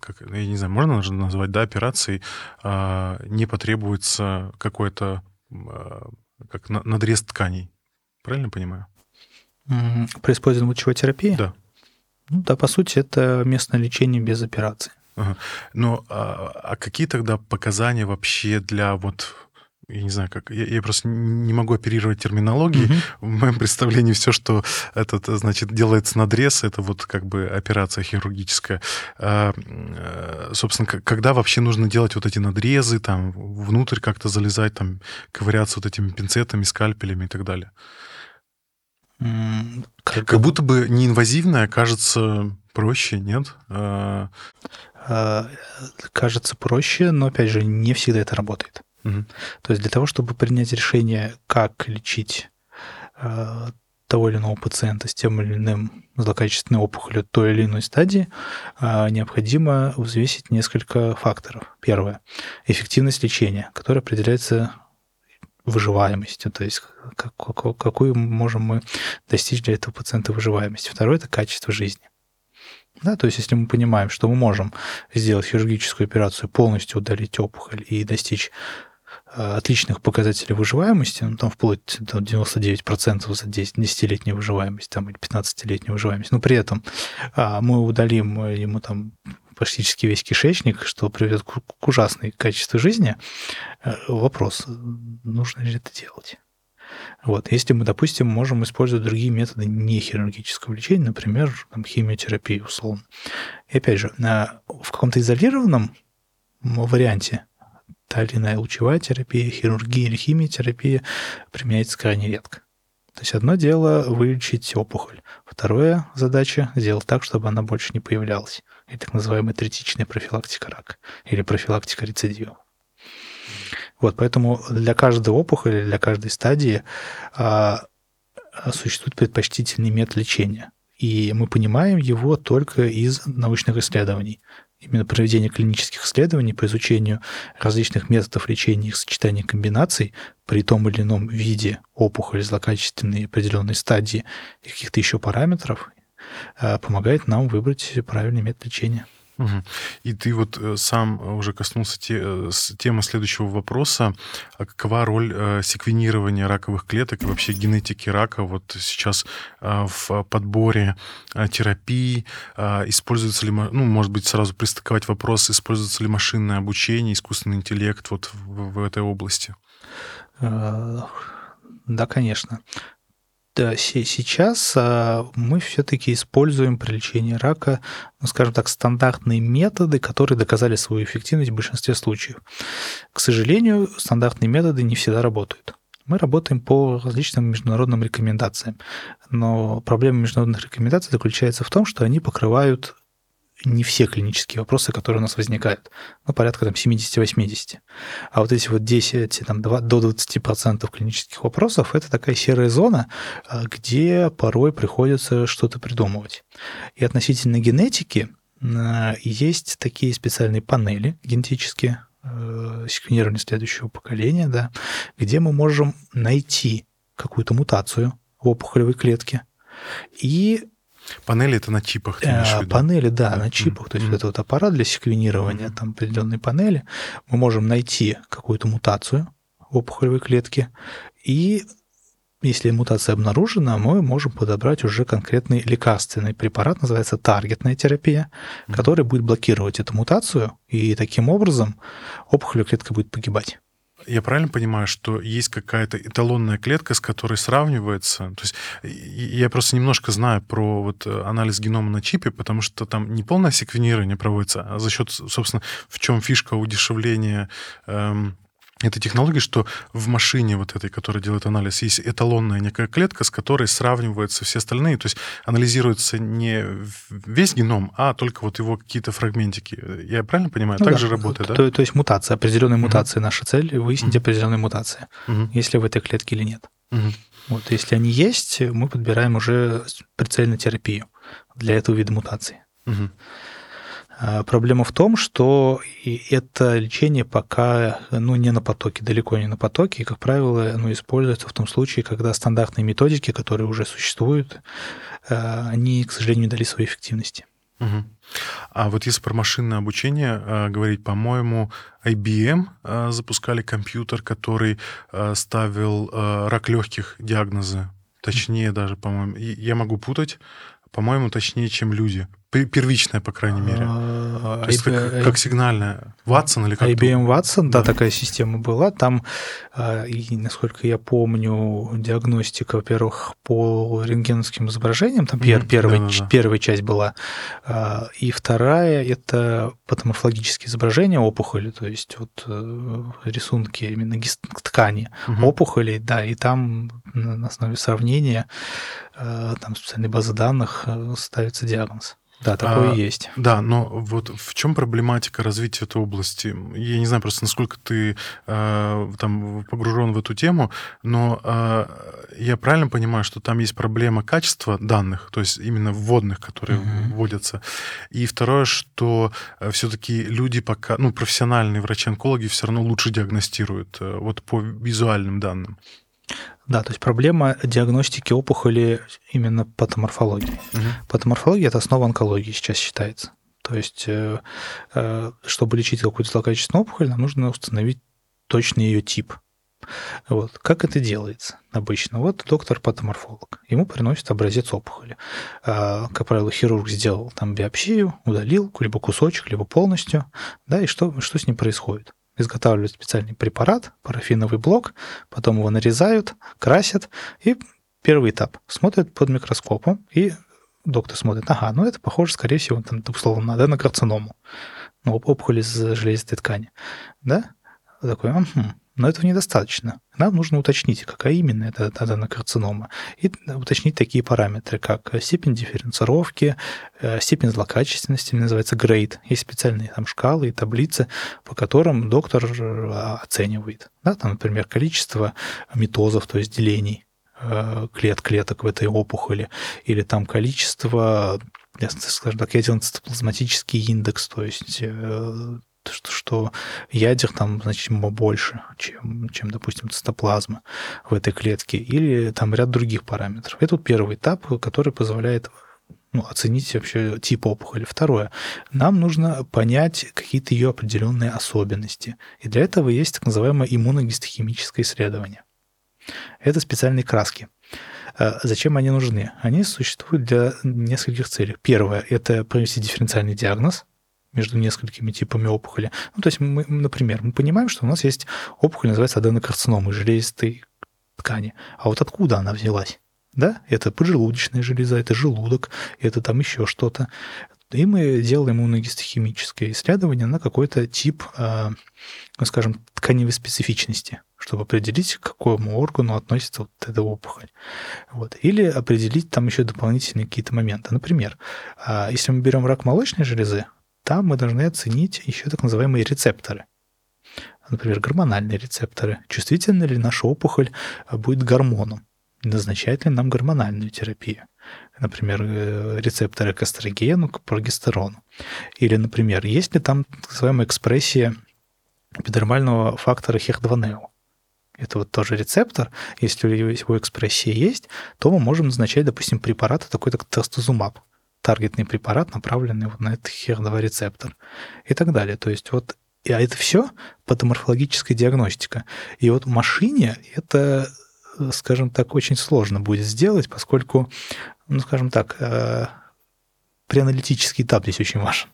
как, я не знаю, можно назвать, да, операций, э, не потребуется какой-то э, как на, надрез тканей. Правильно понимаю? При использовании лучевой терапии? Да. Ну да, по сути, это местное лечение без операции. Ага. Но а, а какие тогда показания вообще для вот я не знаю, как я, я просто не могу оперировать терминологией. Mm-hmm. [LAUGHS] В моем представлении все, что этот, значит, делается надрез, это вот как бы операция хирургическая. А, э, собственно, когда вообще нужно делать вот эти надрезы, там внутрь как-то залезать, там ковыряться вот этими пинцетами, скальпелями и так далее. Как... как будто бы неинвазивное кажется проще, нет? А... Кажется проще, но опять же не всегда это работает. То есть для того, чтобы принять решение, как лечить э, того или иного пациента с тем или иным злокачественной опухолью той или иной стадии, э, необходимо взвесить несколько факторов. Первое – эффективность лечения, которая определяется выживаемостью, то есть как, какую можем мы достичь для этого пациента выживаемости. Второе – это качество жизни. Да, то есть если мы понимаем, что мы можем сделать хирургическую операцию, полностью удалить опухоль и достичь отличных показателей выживаемости, ну, там вплоть до 99% за 10, 10-летней выживаемости там, или 15-летней выживаемости, но при этом а, мы удалим ему там практически весь кишечник, что приведет к, ужасной качеству жизни, э, вопрос, нужно ли это делать? Вот. Если мы, допустим, можем использовать другие методы не хирургического лечения, например, там, химиотерапию условно. И опять же, в каком-то изолированном варианте та или иная лучевая терапия, хирургия или химиотерапия применяется крайне редко. То есть одно дело вылечить опухоль, второе задача сделать так, чтобы она больше не появлялась. И так называемая третичная профилактика рака или профилактика рецидива. Вот, поэтому для каждой опухоли, для каждой стадии а, существует предпочтительный метод лечения. И мы понимаем его только из научных исследований именно проведение клинических исследований по изучению различных методов лечения их сочетания комбинаций при том или ином виде опухоли злокачественной определенной стадии и каких-то еще параметров э, помогает нам выбрать правильный метод лечения. И ты вот э, сам уже коснулся те, э, темы следующего вопроса. А какова роль э, секвенирования раковых клеток и вообще генетики рака вот сейчас в подборе терапии? Используется ли, ну, может быть, сразу пристыковать вопрос, используется ли машинное обучение, искусственный интеллект вот в, в этой области? Да, конечно. Да, сейчас а, мы все-таки используем при лечении рака, ну, скажем так, стандартные методы, которые доказали свою эффективность в большинстве случаев. К сожалению, стандартные методы не всегда работают. Мы работаем по различным международным рекомендациям. Но проблема международных рекомендаций заключается в том, что они покрывают не все клинические вопросы, которые у нас возникают. Ну, порядка там 70-80. А вот эти вот 10, там, 2, до 20% клинических вопросов – это такая серая зона, а, где порой приходится что-то придумывать. И относительно генетики а, есть такие специальные панели генетические, э, секвенирование следующего поколения, да, где мы можем найти какую-то мутацию в опухолевой клетке и Панели это на чипах, ты имеешь в виду? Панели, да, на чипах. Mm-hmm. То есть mm-hmm. вот аппарат для секвенирования, mm-hmm. там определенные панели. Мы можем найти какую-то мутацию в опухолевой клетке, и если мутация обнаружена, мы можем подобрать уже конкретный лекарственный препарат, называется таргетная терапия, mm-hmm. который будет блокировать эту мутацию, и таким образом опухолевая клетка будет погибать. Я правильно понимаю, что есть какая-то эталонная клетка, с которой сравнивается? То есть я просто немножко знаю про вот э, анализ генома на чипе, потому что там не полное секвенирование проводится, а за счет, собственно, в чем фишка удешевления эм, этой технологии, что в машине вот этой, которая делает анализ, есть эталонная некая клетка, с которой сравниваются все остальные. То есть анализируется не весь геном, а только вот его какие-то фрагментики. Я правильно понимаю? Ну, так да. же работает, то, да? То, то есть мутация, определенная угу. мутация. Наша цель — выяснить угу. определенные мутации, угу. есть ли в этой клетке или нет. Угу. Вот, если они есть, мы подбираем уже прицельную терапию для этого вида мутации. Угу. А, проблема в том, что это лечение пока ну, не на потоке, далеко не на потоке, и, как правило, оно используется в том случае, когда стандартные методики, которые уже существуют, а, они, к сожалению, не дали своей эффективности. Угу. А вот если про машинное обучение э, говорить, по-моему, IBM запускали компьютер, который ставил рак легких диагнозы. Точнее даже, по-моему, я могу путать, по-моему, точнее, чем люди. Первичная, по крайней мере. А, То есть как, как сигнальная. Ватсон или как IBM Watson, да, да, такая система была. Там, а, и, насколько я помню, диагностика, во-первых, по рентгеновским изображениям, там mm-hmm. первая, да, да, да. первая часть была, а, и вторая — это патоморфологические изображения опухоли, то есть вот э, рисунки именно ткани mm-hmm. опухолей, да, и там на основе сравнения э, там специальной базы данных э, ставится диагноз. Да, такое а, есть. Да, но вот в чем проблематика развития этой области? Я не знаю просто, насколько ты э, там погружен в эту тему, но э, я правильно понимаю, что там есть проблема качества данных, то есть именно вводных, которые mm-hmm. вводятся. И второе, что э, все-таки люди пока, ну, профессиональные врачи-онкологи все равно лучше диагностируют э, вот по визуальным данным. Да, то есть проблема диагностики опухоли именно патоморфологии. Угу. Патоморфология – это основа онкологии сейчас считается. То есть, э, э, чтобы лечить какую-то злокачественную опухоль, нам нужно установить точный ее тип. Вот. Как это делается обычно? Вот доктор-патоморфолог. Ему приносит образец опухоли. А, как правило, хирург сделал там биопсию, удалил либо кусочек, либо полностью. Да, и что, что с ним происходит? Изготавливают специальный препарат, парафиновый блок, потом его нарезают, красят, и первый этап. Смотрят под микроскопом, и доктор смотрит, ага, ну это похоже, скорее всего, там, условно, да, на карциному, ну, опухоль из железистой ткани, да? Такой, угу, но этого недостаточно. Нам нужно уточнить, какая именно это аденокарцинома, и уточнить такие параметры, как степень дифференцировки, э, степень злокачественности, называется грейд. Есть специальные там шкалы и таблицы, по которым доктор э, оценивает. Да, там, например, количество метозов, то есть делений э, клет клеток в этой опухоли, или там количество скажем так, ядерно-цитоплазматический индекс, то есть что, что ядер там значимо больше, чем, чем, допустим, цитоплазма в этой клетке, или там ряд других параметров. Это вот первый этап, который позволяет ну, оценить вообще тип опухоли. Второе. Нам нужно понять какие-то ее определенные особенности. И для этого есть так называемое иммуногистохимическое исследование. Это специальные краски. А зачем они нужны? Они существуют для нескольких целей. Первое – это провести дифференциальный диагноз между несколькими типами опухоли. Ну, то есть, мы, например, мы понимаем, что у нас есть опухоль, называется аденокарцинома железистой ткани. А вот откуда она взялась? Да, это поджелудочная железа, это желудок, это там еще что-то. И мы делаем иммуногистохимическое исследование на какой-то тип, э, ну, скажем, тканевой специфичности, чтобы определить, к какому органу относится вот эта опухоль. Вот. Или определить там еще дополнительные какие-то моменты. Например, э, если мы берем рак молочной железы, там мы должны оценить еще так называемые рецепторы. Например, гормональные рецепторы. Чувствительна ли наша опухоль а, будет гормоном? Назначает ли нам гормональную терапию? Например, э, рецепторы к эстрогену, к прогестерону. Или, например, есть ли там так называемая экспрессия эпидермального фактора HER2-NEO? Это вот тоже рецептор. Если его экспрессия есть, то мы можем назначать, допустим, препараты такой, как тестозумаб таргетный препарат, направленный вот на этот HER2 рецептор и так далее. То есть вот а это все патоморфологическая диагностика. И вот в машине это, скажем так, очень сложно будет сделать, поскольку, ну, скажем так, э, преаналитический этап здесь очень важен.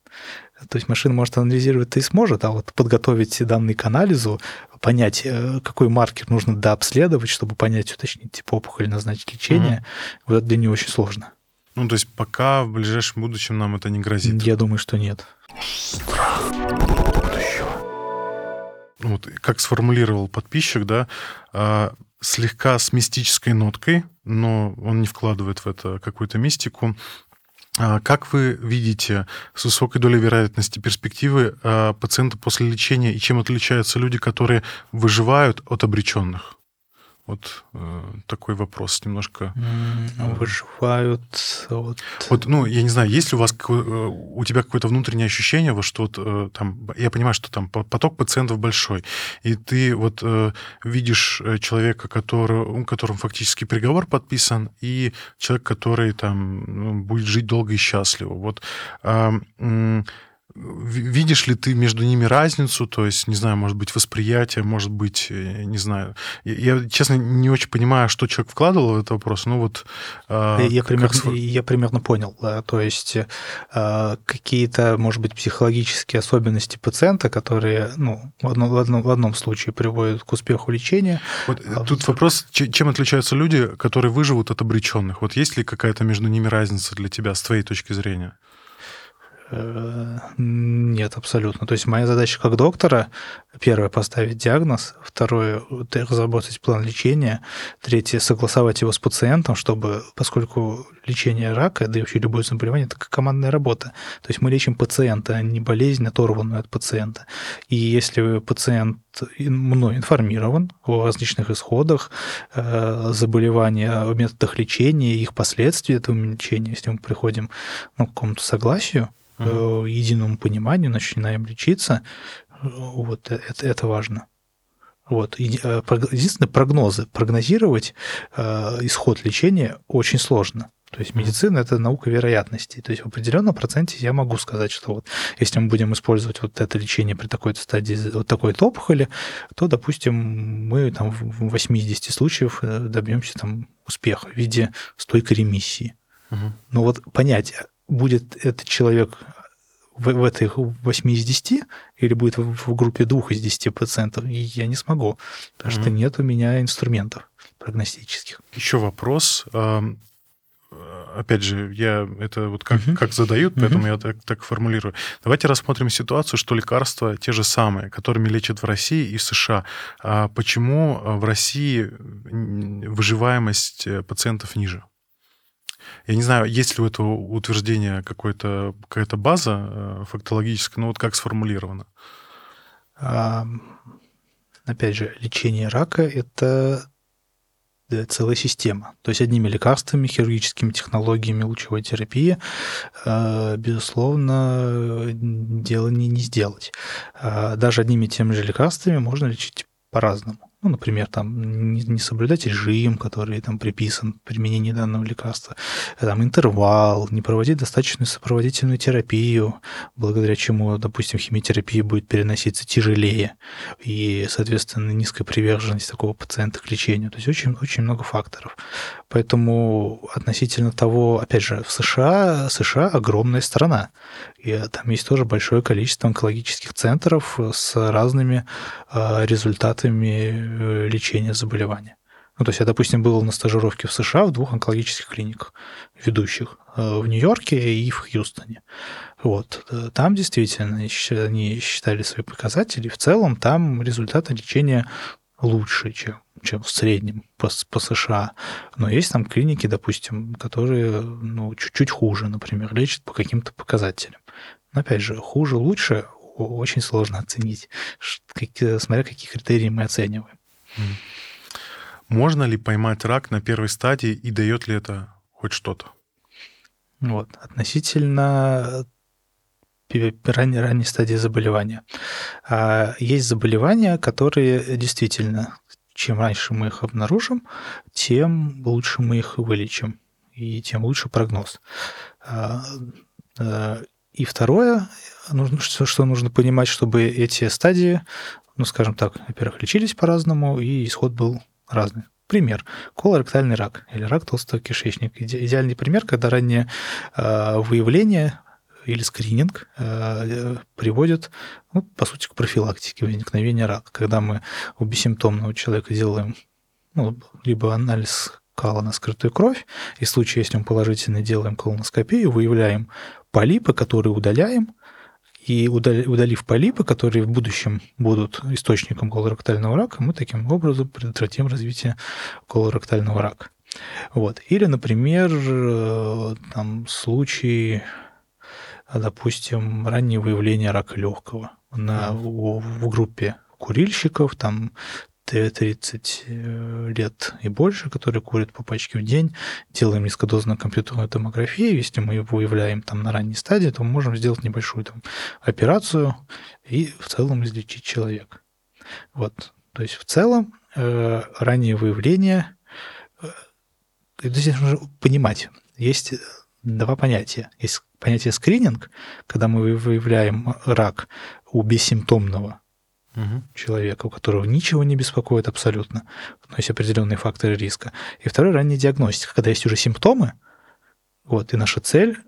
То есть машина может анализировать и сможет, а вот подготовить данные к анализу, понять, э, какой маркер нужно дообследовать, чтобы понять, уточнить тип опухоли, назначить лечение, mm-hmm. вот это для нее очень сложно. Ну, то есть пока в ближайшем будущем нам это не грозит? Я думаю, что нет. Страх ну, Вот, как сформулировал подписчик, да, а, слегка с мистической ноткой, но он не вкладывает в это какую-то мистику. А, как вы видите с высокой долей вероятности перспективы а, пациента после лечения и чем отличаются люди, которые выживают от обреченных? Вот э, такой вопрос немножко. М, Выживают вот... Вот, ну, я не знаю, есть ли у вас э, у тебя какое-то внутреннее ощущение, вот что вот э, там, я понимаю, что там по- поток пациентов большой, и ты вот э, видишь э, человека, который, у которому фактически приговор подписан, и человек, который там ну, будет жить долго и счастливо. Вот м, ви- видишь ли ты между ними разницу, то есть, не знаю, может быть, восприятие, может быть, э, не знаю. Я, я, честно, не очень понимаю, что человек вкладывал в этот вопрос, ну вот... а, Я, как примерно, я примерно понял. да. То есть э, какие-то, может быть, психологические особенности пациента, которые ну, в, одном, в, одном, в одном случае приводят к успеху лечения. Вот э, А тут вот- вопрос, че- чем отличаются люди, которые выживут от обреченных? Вот есть ли какая-то между ними разница для тебя с твоей точки зрения? Э, Нет, абсолютно. То есть моя задача как доктора, первое, поставить диагноз, второе, разработать план лечения, третье, согласовать его с пациентом, чтобы, поскольку лечение рака, да и вообще любое заболевание, это командная работа. То есть мы лечим пациента, а не болезнь, оторванную от пациента. И если пациент мной информирован о различных исходах э, заболевания, о методах лечения, их последствий этого лечения, если мы приходим ну, к какому-то согласию, э, единому пониманию, начинаем лечиться, вот э- это, это важно. Вот. Э, Единственное, прогнозы. Прогнозировать э, исход лечения очень сложно. То есть медицина – это наука вероятностей. То есть в определенном проценте я могу сказать, что вот если мы будем использовать вот это лечение при такой-то стадии, вот такой-то опухоли, то, допустим, мы там в 80 случаев добьемся там успеха в виде стойкой ремиссии. Мгм. Но вот понять, будет этот человек в, в этих 8 из 10 или будет в, в группе 2 из 10 пациентов, и я не смогу, потому что Мгм. нет у меня инструментов прогностических. Еще вопрос. Э, Опять же, я это вот как, Мгм. как задают, поэтому Мгм. я так, так формулирую. Давайте рассмотрим ситуацию, что лекарства те же самые, которыми лечат в России и в США. А почему а, в России выживаемость э, пациентов ниже? Я не знаю, есть ли у этого утверждения какой-то, какая-то база э, фактологическая, но вот как сформулировано? А, опять же, лечение рака – это да, целая система. То есть одними лекарствами, хирургическими технологиями, лучевой терапии, э, безусловно, дело не, не сделать. А Даже одними и теми же лекарствами можно лечить по-разному. Ну, например, там не, не соблюдать режим, который там приписан к применению данного лекарства, там интервал, не проводить достаточную сопроводительную терапию, благодаря чему, допустим, химиотерапия будет переноситься тяжелее и, соответственно, низкая приверженность такого пациента к лечению. То есть очень, очень много факторов. Поэтому относительно того, опять же, в США, США огромная страна, и там есть тоже большое количество онкологических центров с разными э, результатами э, лечения заболевания. Ну, то есть я, допустим, был на стажировке в США в двух онкологических клиниках ведущих э, в Нью-Йорке и в Хьюстоне. Вот. Э, Там действительно они считали свои показатели. В целом там результаты лечения лучше, чем, чем в среднем по, по США. Но есть там клиники, допустим, которые ну, чуть-чуть хуже, например, лечат по каким-то показателям. Но опять же, хуже, лучше очень сложно оценить, смотря какие критерии мы оцениваем. Можно ли поймать рак на первой стадии и дает ли это хоть что-то? Вот. Относительно пе- ранней, ранней стадии заболевания. А Есть заболевания, которые действительно, чем раньше мы их обнаружим, тем лучше мы их вылечим, и тем лучше прогноз. А, э, И второе, нужно, что нужно понимать, чтобы эти стадии, ну, скажем так, во-первых, лечились по-разному, и исход был разный. Пример. Колоректальный рак или рак толстого кишечника. Иде- Идеальный пример, когда раннее э, выявление или скрининг э, приводит, ну, по сути, к профилактике возникновения рака. Когда мы у бессимптомного человека делаем ну, либо анализ кала на скрытую кровь, и в случае, если он положительный, делаем колоноскопию, выявляем полипы, которые удаляем, и удали- удалив полипы, которые в будущем будут источником колоректального рака, мы таким образом предотвратим развитие колоректального рака. Вот. Или, например, э, там случай, допустим, раннее выявление рака легкого на, в, в группе курильщиков, там 30 э, лет и больше, которые курят по пачке в день, делаем низкодозную компьютерную томографию. Если мы его выявляем там на ранней стадии, то мы можем сделать небольшую там операцию и в целом излечить человека. Вот. То есть в целом э, раннее выявление, э, здесь нужно понимать, есть два понятия. Есть понятие скрининг, когда мы выявляем рак у бессимптомного угу. человека, у которого ничего не беспокоит абсолютно, но есть определенные факторы риска. И второй ранняя диагностика, когда есть уже симптомы, вот, и наша цель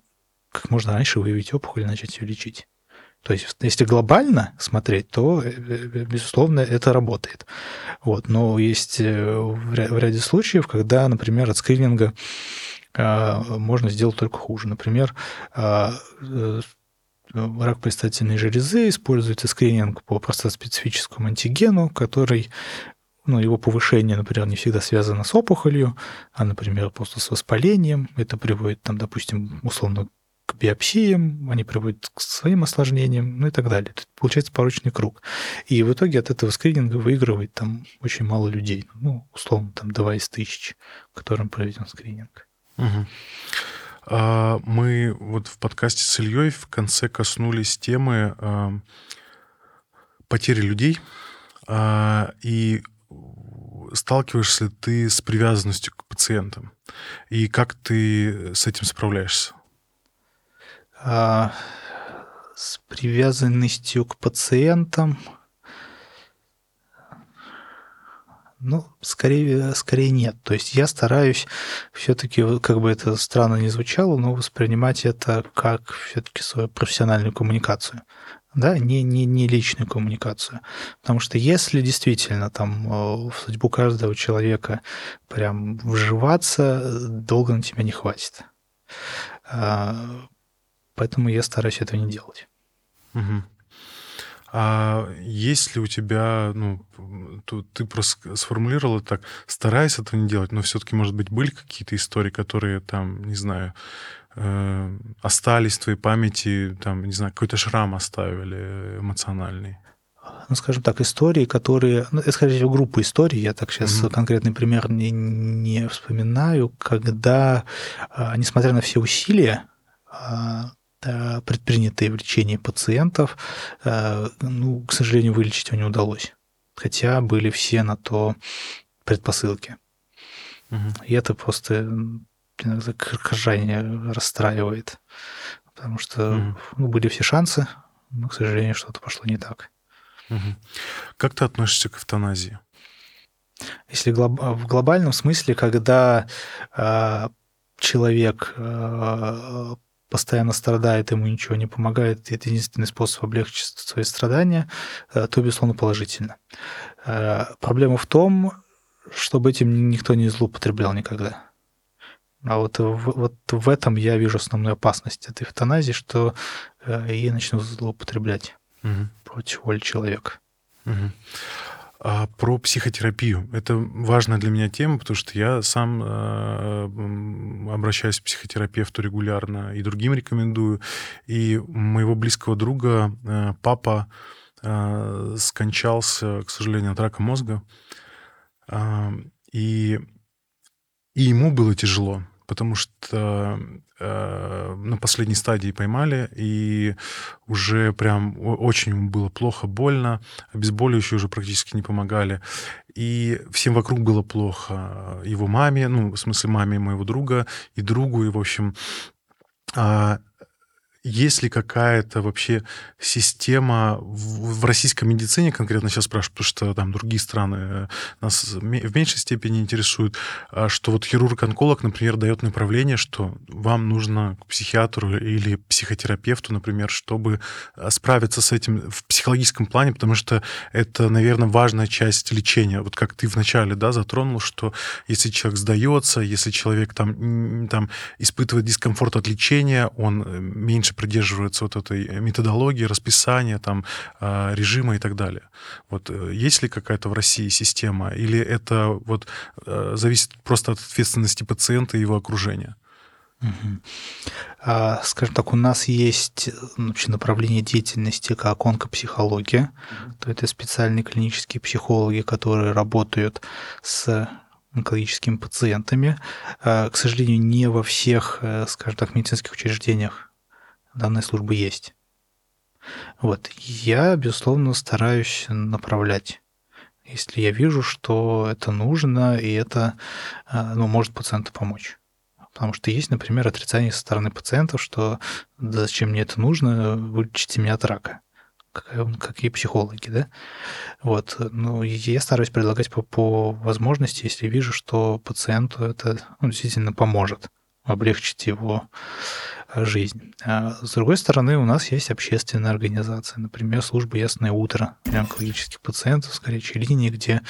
как можно раньше выявить опухоль и начать ее лечить. То есть, если глобально смотреть, то, э, э, безусловно, это работает. Вот. Но есть э, в ряде случаев, когда, например, от скрининга можно сделать только хуже. Например, рак предстательной железы используется скрининг по простоспецифическому антигену, который ну, его повышение, например, не всегда связано с опухолью, а, например, просто с воспалением. Это приводит, там, допустим, условно к биопсиям, они приводят к своим осложнениям, ну и так далее. Это получается порочный круг. И в итоге от этого скрининга выигрывает там очень мало людей. Ну, условно, там 2 из тысяч, которым проведен скрининг. Угу. А, мы вот в подкасте с Ильей в конце коснулись темы а, потери людей. А, и сталкиваешься ли ты с привязанностью к пациентам? И как ты с этим справляешься? С привязанностью к пациентам Ну, скорее, скорее нет. То есть я стараюсь все-таки, как бы это странно не звучало, но воспринимать это как все-таки свою профессиональную коммуникацию. Да, не, не, не личную коммуникацию. Потому что если действительно там э, в судьбу каждого человека прям вживаться, долго на тебя не хватит. А, поэтому я стараюсь этого не делать. Угу. А есть ли у тебя, ну, тут ты просто сформулировал это так, стараясь этого не делать, но все-таки, может быть, были какие-то истории, которые там, не знаю, э, остались в твоей памяти, там, не знаю, какой-то шрам оставили эмоциональный? ну, скажем так, истории, которые, ну, это, скорее всего, группа историй, я так сейчас mm-hmm. конкретный пример не, не вспоминаю, когда, а, несмотря на все усилия, а, предпринятые в лечении пациентов, э, ну, к сожалению, вылечить его не удалось. Хотя были все на то предпосылки. Угу. И это просто иногда крайне расстраивает. Потому что угу. ну, были все шансы, но, к сожалению, что-то пошло не так. Угу. Как ты относишься к эвтаназии? Если глоб... в глобальном смысле, когда э, человек э, постоянно страдает, ему ничего не помогает, и это единственный способ облегчить свои страдания, э, то, безусловно, положительно. Э, проблема в том, чтобы этим никто не злоупотреблял никогда. А вот в, вот в этом я вижу основную опасность этой эвтаназии, что э, ей начнут злоупотреблять угу. против воли человека. Угу. А про психотерапию. Это важная для меня тема, потому что я сам э, обращаюсь к психотерапевту регулярно и другим рекомендую. И моего близкого друга э, папа э, скончался, к сожалению, от рака мозга. Э, и, и ему было тяжело потому что э, на последней стадии поймали, и уже прям очень было плохо, больно, обезболивающие уже практически не помогали, и всем вокруг было плохо. Его маме, ну, в смысле маме моего друга, и другу, и, в общем, а, есть ли какая-то вообще система в, российской медицине, конкретно сейчас спрашиваю, потому что там другие страны э, нас в меньшей степени интересуют, а что вот хирург-онколог, например, дает направление, что вам нужно к психиатру или психотерапевту, например, чтобы э, справиться с этим в психологическом плане, потому что это, наверное, важная часть лечения. Вот как ты вначале да, затронул, что если человек сдается, если человек там, там испытывает дискомфорт от лечения, он э, меньше придерживаются вот этой методологии, расписания, там, а, режима и так далее. Вот э, есть ли какая-то в России система, или это вот э, зависит просто от ответственности пациента и его окружения? А, скажем так, у нас есть вообще направление деятельности как онкопсихология. То это специальные клинические психологи, которые работают с онкологическими пациентами. А, К сожалению, не во всех, э, скажем так, медицинских учреждениях данная служба есть. Вот. Я, безусловно, стараюсь направлять если я вижу, что это нужно, и это а, ну, может пациенту помочь. Потому что есть, например, отрицание со стороны пациентов, что да зачем мне это нужно, вылечите меня от рака. Как, как и психологи, да? Вот. Ну, я стараюсь предлагать по, по возможности, если вижу, что пациенту это ну, действительно поможет облегчить его э, жизнь. А с другой стороны, у нас есть общественная организация, например, служба «Ясное утро» для онкологических пациентов с горячей линии, где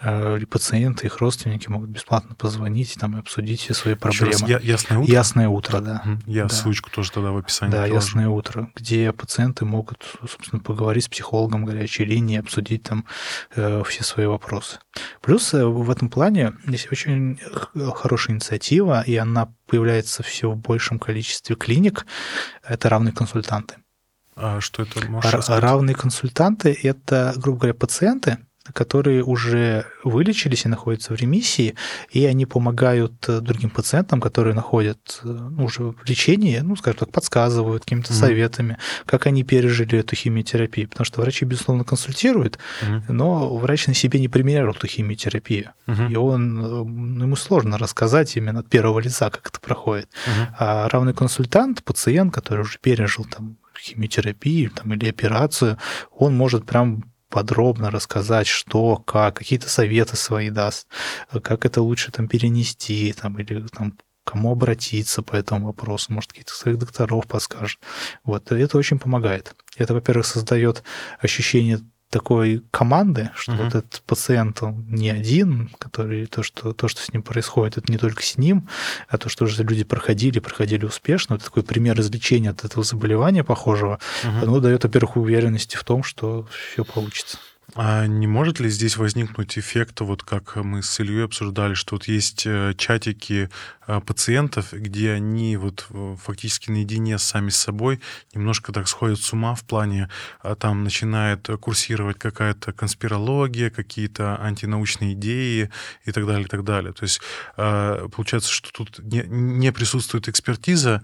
э, пациенты, их родственники могут бесплатно позвонить там, и обсудить все свои Еще проблемы. раз, я- ясное утро. «Ясное утро», да. Я Да. ссылочку тоже тогда в описании Да, приложу. ясное утро, где пациенты могут, собственно, поговорить с психологом горячей линии, обсудить там э, все свои вопросы. Плюс э, в этом плане есть очень хорошая инициатива, и она появляется все в большем количестве клиник. Это равные консультанты. А что это можешь рассказать? Равные консультанты – это, грубо говоря, пациенты, которые уже вылечились и находятся в ремиссии, и они помогают э, другим пациентам, которые находят э, ну, уже в лечении, ну, скажем так, подсказывают какими-то Мгм. советами, как они пережили эту химиотерапию. Потому что врачи, безусловно, консультируют, Мгм. но врач на себе не примерил эту химиотерапию. Мгм. И он, э, ну, ему сложно рассказать именно от первого лица, как это проходит. Мгм. А равный консультант, пациент, который уже пережил там химиотерапию там, или операцию, он может прям подробно рассказать, что, как, какие-то советы свои даст, как это лучше там перенести, там, или там, кому обратиться по этому вопросу, может, каких-то своих докторов подскажет. Вот, это очень помогает. Это, во-первых, создает ощущение такой команды, что Мгм. вот этот пациент, он не один, который то, что, то, что с ним происходит, это не только с ним, а то, что уже люди проходили, проходили успешно. Это такой пример излечения от этого заболевания похожего. Мгм. Оно дает, во-первых, уверенности в том, что все получится. А не может ли здесь возникнуть эффект, вот как мы с Ильей обсуждали, что вот есть э, чатики пациентов, где они вот э, фактически наедине сами с собой немножко так сходят с ума в плане, а там начинает курсировать какая-то конспирология, какие-то антинаучные идеи и так далее, и так далее. То есть э, получается, что тут не, не присутствует экспертиза,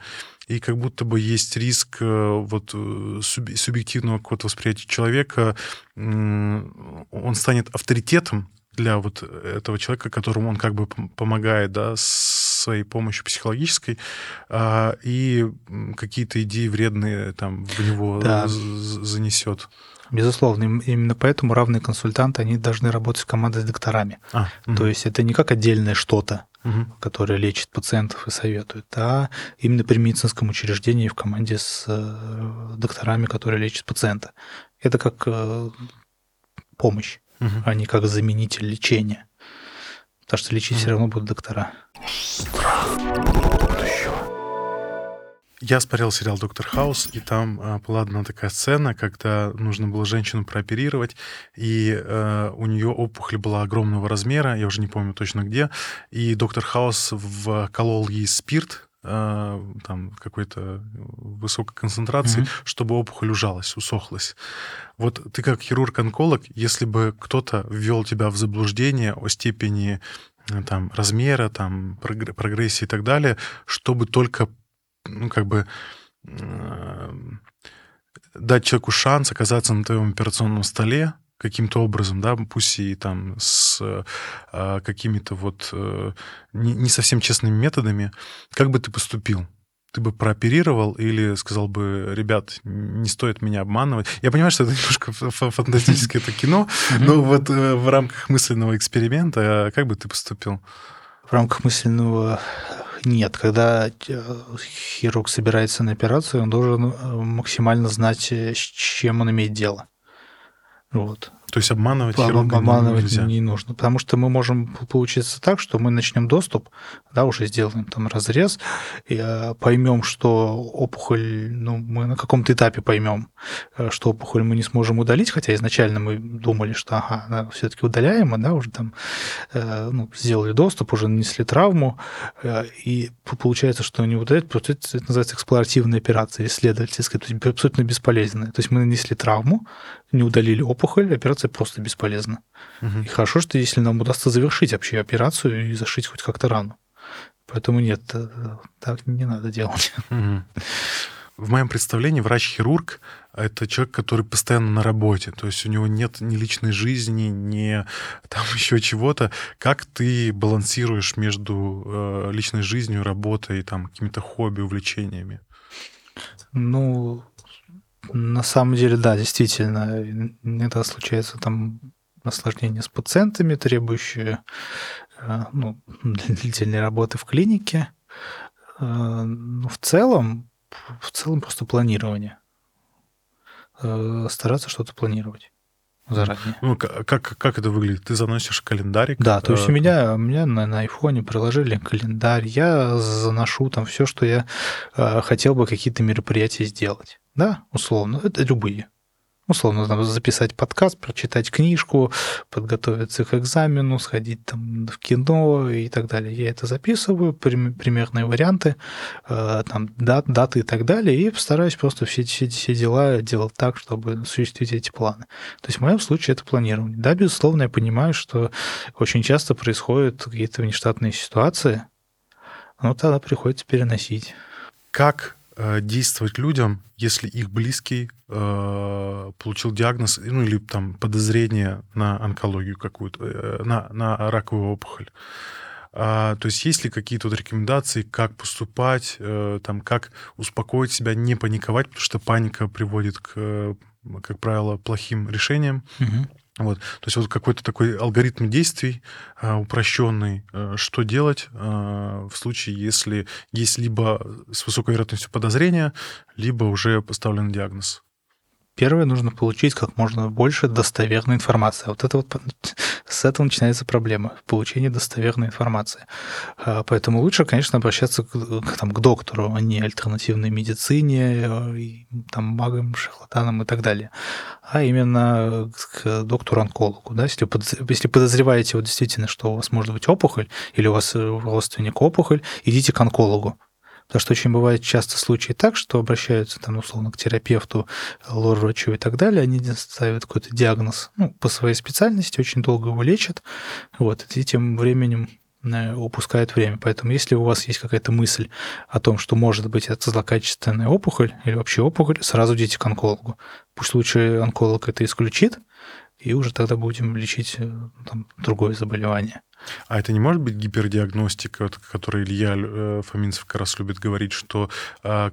и как будто бы есть риск э, вот э, суб- субъективного какого-то восприятия человека, он станет авторитетом для вот этого человека, которому он как бы пом- помогает, да, с своей помощью психологической, а, и какие-то идеи вредные там в него Да. занесет. Безусловно, им- именно поэтому равные консультанты, они должны работать в команде с докторами. А, мгм, То есть это не как отдельное что-то, мгм, которое лечит пациентов и советует, а именно при медицинском учреждении в команде с э, докторами, которые лечат пациента. Это как э, помощь, мгм. а не как заменитель лечения. Потому что лечить все равно будут доктора. Я смотрел сериал «Доктор Хаус», и там а, была одна такая сцена, когда нужно было женщину прооперировать, и э, у нее опухоль была огромного размера, я уже не помню точно где, и доктор Хаус вколол ей спирт, там какой-то высокой концентрации, Мгм. чтобы опухоль ужалась, усохлась. Вот ты как хирург-онколог, если бы кто-то ввел тебя в заблуждение о степени э, там, размера, там, прогр- прогрессии и так далее, чтобы только ну, как бы эм, дать человеку шанс оказаться на твоем операционном столе каким-то образом, да, пусть и там с э, какими-то вот э, не, не совсем честными методами, как бы ты поступил? Ты бы прооперировал или сказал бы, ребят, не стоит меня обманывать? Я понимаю, что это [LAUGHS] немножко фантастическое это кино, но вот э, в рамках мысленного эксперимента э, как бы ты поступил? В рамках мысленного нет. Когда э, хирург собирается на операцию, он должен э, максимально знать, э, с чем он имеет дело. Вот. То есть обманывать Об- хирурга обманывать нельзя. не нужно, потому что мы можем получиться так, что мы начнем доступ, да, уже сделаем там разрез, и э, поймем, что опухоль, ну, мы на каком-то этапе поймем, э, что опухоль мы не сможем удалить, хотя изначально мы думали, что, ага, все-таки удаляем, а, да, уже там э, ну, сделали доступ, уже нанесли травму, и получается, что не просто это, это называется эксплуативная операция, исследовательская, то есть абсолютно бесполезная. То есть мы нанесли травму, не удалили опухоль, операция просто бесполезна. Мгм. И хорошо, что если нам удастся завершить вообще операцию и зашить хоть как-то рану. Поэтому нет, э, так не надо делать. [LAUGHS] Мгм. В моем представлении врач-хирург — это человек, который постоянно на работе, то есть у него нет ни личной жизни, ни там [LAUGHS] еще чего-то. Как ты балансируешь между э, личной жизнью, работой, там какими-то хобби, увлечениями? Ну, на самом деле, да, действительно, иногда случается там осложнения с пациентами, требующие э, ну, длительной работы в клинике. Э, Но в целом, в целом просто планирование. Э, Стараться что-то планировать заранее. Ну, как, как это выглядит? Ты заносишь календарик? Да, то есть у меня, у меня на, на айфоне приложили календарь, я заношу там все, что я хотел бы какие-то мероприятия сделать. Да, условно, это любые. Условно, там, записать подкаст, прочитать книжку, подготовиться к экзамену, сходить там в кино и так далее. Я это записываю, прим- примерные варианты, э, там, дат, даты и так далее, и стараюсь просто все, все, все дела делать так, чтобы осуществить эти планы. То есть в моем случае это планирование. Да, безусловно, я понимаю, что очень часто происходят какие-то внештатные ситуации, но тогда приходится переносить. Как действовать людям, если их близкий э, получил диагноз, ну или там подозрение на онкологию какую-то, э, на, на раковую опухоль? А, то есть есть ли какие-то вот рекомендации, как поступать, э, там, как успокоить себя, не паниковать, потому что паника приводит к, э, как правило, плохим решениям. Мгм. Вот. То есть вот какой-то такой алгоритм действий а, упрощенный, э, что делать а, в случае, если есть либо с высокой вероятностью подозрения, либо уже поставлен диагноз. Первое, нужно получить как можно больше достоверной информации. Вот это вот [LAUGHS] с этого начинается проблема в получении достоверной информации. А, Поэтому лучше, конечно, обращаться к, там, к доктору, а не альтернативной медицине, э, там, магам, шарлатанам и так далее, а именно к доктору-онкологу. Да? Если, если подозреваете вот действительно, что у вас может быть опухоль, или у вас э, родственник опухоль, идите к онкологу. Потому что очень бывает часто случаи так, что обращаются там условно к терапевту, лор-врачу и так далее, они ставят какой-то диагноз ну, по своей специальности, очень долго его лечат, вот, и тем временем э, упускают время. Поэтому если у вас есть какая-то мысль о том, что может быть это злокачественная опухоль или вообще опухоль, сразу идите к онкологу. Пусть лучше онколог это исключит, и уже тогда будем лечить э, там, другое заболевание. А это не может быть гипердиагностика, вот, о которой Илья э, Фоминцев как раз любит говорить, что э,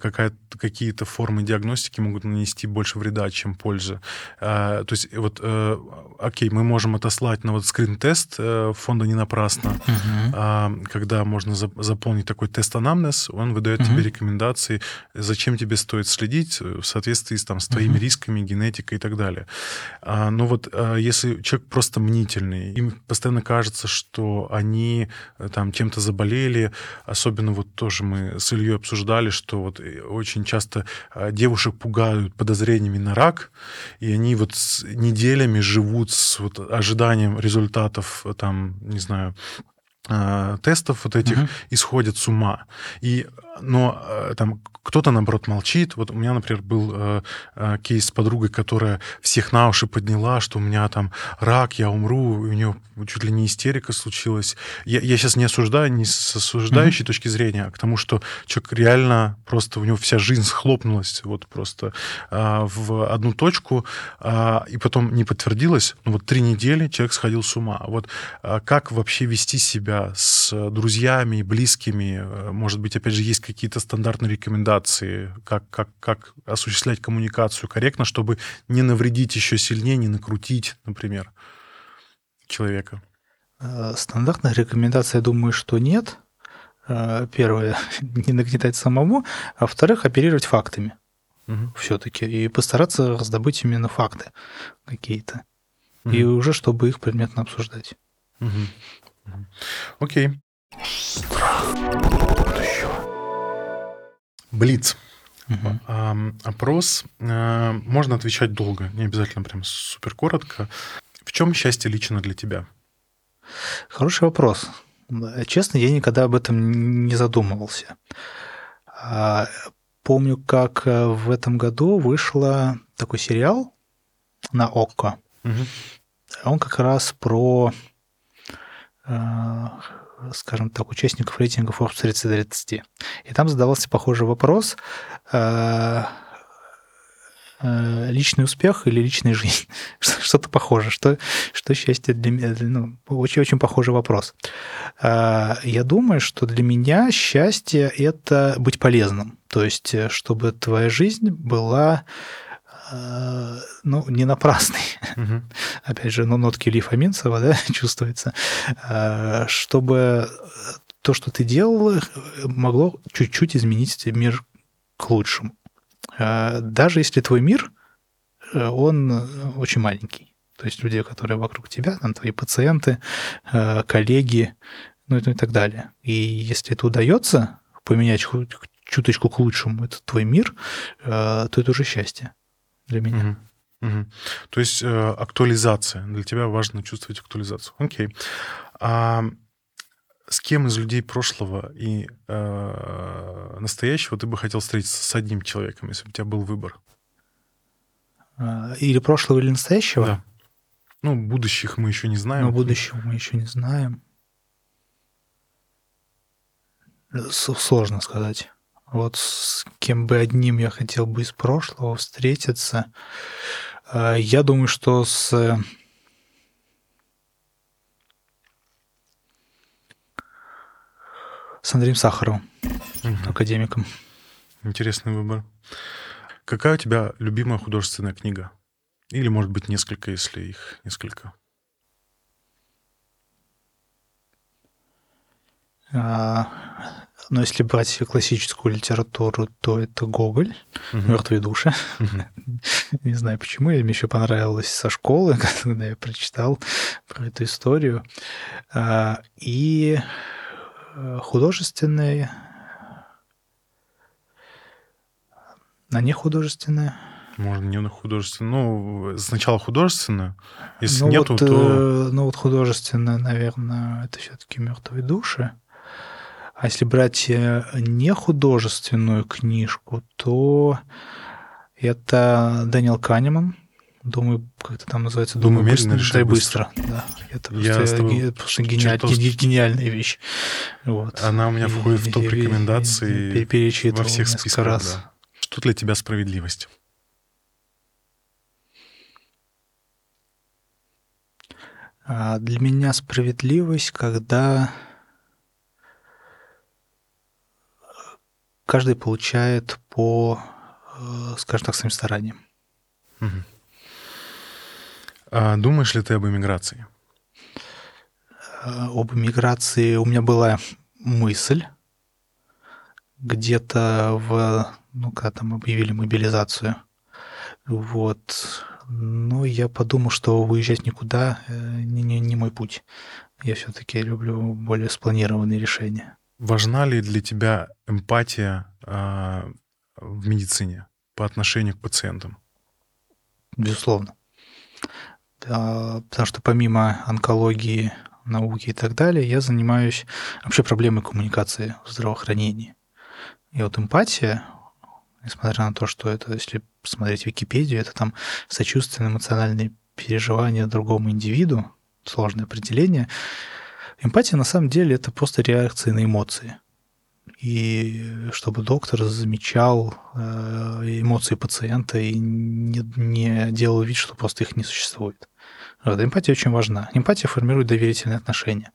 какие-то формы диагностики могут нанести больше вреда, чем пользы. Э, то есть вот, э, окей, мы можем отослать на вот скрин-тест э, фонда не напрасно, а, когда можно за- заполнить такой тест-анамнез, он выдает Мгм. тебе рекомендации, зачем тебе стоит следить в соответствии с, там, с твоими Мгм. рисками, генетикой и так далее. А, но вот а, если человек просто мнительный, им постоянно кажется, что они э, там чем-то заболели, особенно вот тоже мы с Ильей обсуждали, что вот э, очень часто а, девушек пугают подозрениями на рак, и они вот с неделями живут с вот ожиданием результатов, э, там, не знаю, тестов вот этих, Мгм. и сходят с ума. И, но э, там кто-то, наоборот, молчит. Вот у меня, например, был э, э, кейс с подругой, которая всех на уши подняла, что у меня там рак, я умру, и у нее чуть ли не истерика случилась. Я, я сейчас не осуждаю, не с осуждающей точки зрения, а к тому, что человек реально просто, у него вся жизнь схлопнулась вот просто а, в одну точку, а, и потом не подтвердилось, но вот три недели человек сходил с ума. Вот а, как вообще вести себя с друзьями, близкими? Э, Может быть, опять же, есть какие-то стандартные рекомендации, как, как, как осуществлять коммуникацию корректно, чтобы не навредить еще сильнее, не накрутить, например, человека. Э, Стандартных рекомендаций, я думаю, что нет. Э, Первое, не нагнетать самому, а во-вторых, оперировать фактами Мгм. все-таки и постараться раздобыть именно факты какие-то. и Мгм. уже чтобы их предметно обсуждать. Мгм. Окей. Блиц. Ам, Опрос. э, Можно отвечать долго, не обязательно прям супер коротко. В чем счастье лично для тебя? Хороший вопрос. Честно, я никогда об этом не задумывался. А, Помню, как э, в этом году вышел такой сериал на ОККО. Мгм. Он как раз про, э, скажем так, участников рейтингов Forbes 30-30. И там задавался похожий вопрос. э, э, Личный успех или личная жизнь? [LAUGHS] Что-то похоже. Что, что счастье для меня? Ну, очень-очень похожий вопрос. Э, Я думаю, что для меня счастье – это быть полезным. То есть, чтобы твоя жизнь была ну, не напрасной Мгм. опять же, ну, нотки Лифа Минцева, да, [LAUGHS] чувствуется, э, чтобы то, что ты делал, могло чуть-чуть изменить мир к лучшему. Э, Даже если твой мир, э, он очень маленький. То есть люди, которые вокруг тебя, там твои пациенты, э, коллеги, ну и, ну и так далее. И если это удается поменять чуточку к лучшему этот твой мир, э, то это уже счастье для меня. Мгм. Мгм. То есть э, актуализация. Для тебя важно чувствовать актуализацию. Окей. А с кем из людей прошлого и э, настоящего ты бы хотел встретиться с одним человеком, если бы у тебя был выбор? Э, Или прошлого, или настоящего. Да. Ну, будущих мы еще не знаем. Но будущего мы еще не знаем. Сложно сказать. Вот с кем бы одним я хотел бы из прошлого встретиться. Э, Я думаю, что с с Андреем Сахаровым, Мгм. академиком. Интересный выбор. Какая у тебя любимая художественная книга? Или, может быть, несколько, если их несколько. А, Но если брать классическую литературу, то это Гоголь, Мгм. «Мертвые души». Мгм. [LAUGHS] Не знаю почему, мне еще понравилось со школы, [LAUGHS] когда я прочитал про эту историю. А, И э, художественные, а не художественные. Можно не на художественную. Ну, сначала художественную. Если ну, нету, вот, то... э, ну вот художественная, наверное, это все-таки мертвые души. А если брать э, не художественную книжку, то это Дэниел Канеман. Думаю, как это там называется? Думаю, медленно, быстро, решай да, быстро. Да, это Я просто, тобой просто гениаль- гениальная вещь. Вот. Она у меня И- входит в топ рекомендаций во всех списках. раз. да. Что для тебя справедливость? А Для меня справедливость, когда каждый получает по, э, скажем так, своим стараниям. А думаешь ли ты об эмиграции? Э, Об миграции у меня была мысль где-то в, ну, когда там объявили мобилизацию. Вот. Но я подумал, что уезжать никуда э, не, не, не мой путь. Я все-таки люблю более спланированные решения. Важна ли для тебя эмпатия а, в медицине по отношению к пациентам? Безусловно. Да, потому что помимо онкологии, науки и так далее, я занимаюсь вообще проблемой коммуникации в здравоохранении. И вот эмпатия, несмотря на то, что это, если посмотреть Википедию, это там сочувственные эмоциональные переживания другому индивиду, сложное определение. Эмпатия на самом деле это просто реакция на эмоции. И чтобы доктор замечал э, эмоции пациента и не, не делал вид, что просто их не существует. Вот, эмпатия очень важна. Эмпатия формирует доверительные отношения.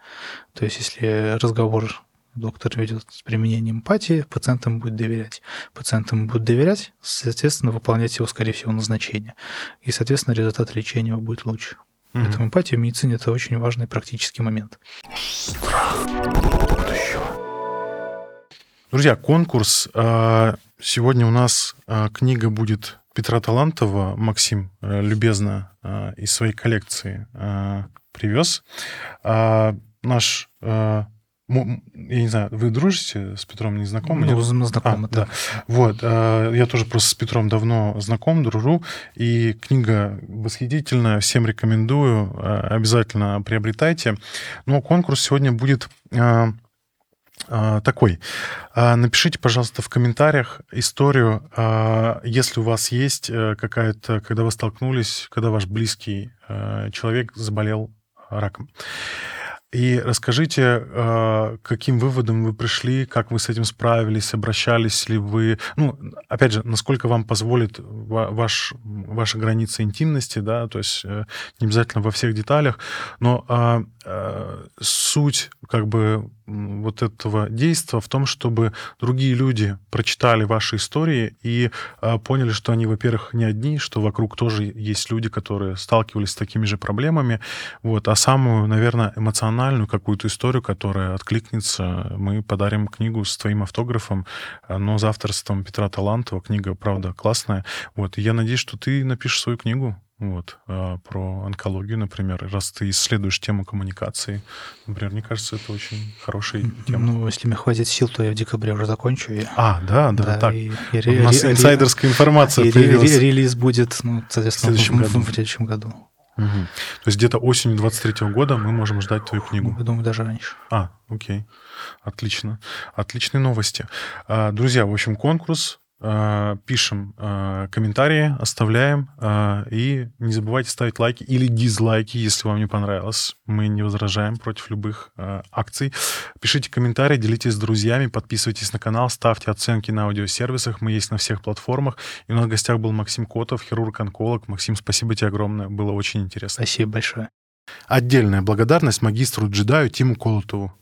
То есть, если разговор доктор ведет с применением эмпатии, пациент ему будет доверять. Пациент ему будет доверять, соответственно, выполнять его, скорее всего, назначение. И, соответственно, результат лечения будет лучше. Мгм. Поэтому эмпатия в медицине – это очень важный практический момент. Друзья, конкурс. э, Сегодня у нас а, книга будет Петра Талантова. Максим а, любезно а, из своей коллекции а, привез. А, наш... Я не знаю, вы дружите с Петром, не знакомы? Ну, нет? мы знакомы, А, да. да. Вот, э, я тоже просто с Петром давно знаком, дружу, и книга восхитительная, всем рекомендую, э, обязательно приобретайте. Но конкурс сегодня будет э, такой. Напишите, пожалуйста, в комментариях историю, если у вас есть какая-то, когда вы столкнулись, когда ваш близкий человек заболел раком. И расскажите, э, каким выводом вы пришли, как вы с этим справились, обращались ли вы, ну, опять же, насколько вам позволит ва- ваш, ваша граница интимности, да, то есть э, не обязательно во всех деталях, но а, э, суть как бы вот этого действия в том, чтобы другие люди прочитали ваши истории и э, поняли, что они, во-первых, не одни, что вокруг тоже есть люди, которые сталкивались с такими же проблемами, вот, а самую, наверное, эмоциональную какую-то историю, которая откликнется, мы подарим книгу с твоим автографом, э, но за авторством Петра Талантова. Книга, правда, классная. Вот, и я надеюсь, что ты напишешь свою книгу, вот, э, про онкологию, например, раз ты исследуешь тему коммуникации. Например, мне кажется, это очень хорошая тема. Ну, если мне хватит сил, то я в декабре уже закончу. И, А, да, да, так. и- и У нас ре- инсайдерская информация и появилась. ре- релиз будет, ну, соответственно, В следующем в, году. в следующем году. Мгм. То есть где-то осенью 23 года мы можем ждать твою книгу. Я думаю, даже раньше. А, окей. Отлично. Отличные новости. А, Друзья, в общем, конкурс. А, Пишем а, комментарии, оставляем. а, И не забывайте ставить лайки или дизлайки, если вам не понравилось. Мы не возражаем против любых акций. Пишите комментарии, делитесь с друзьями, подписывайтесь на канал, ставьте оценки на аудиосервисах. Мы есть на всех платформах. И у нас в гостях был Максим Котов, хирург-онколог. Максим, спасибо тебе огромное. Было очень интересно. Спасибо большое. Отдельная благодарность магистру джедаю Тиму Колотову.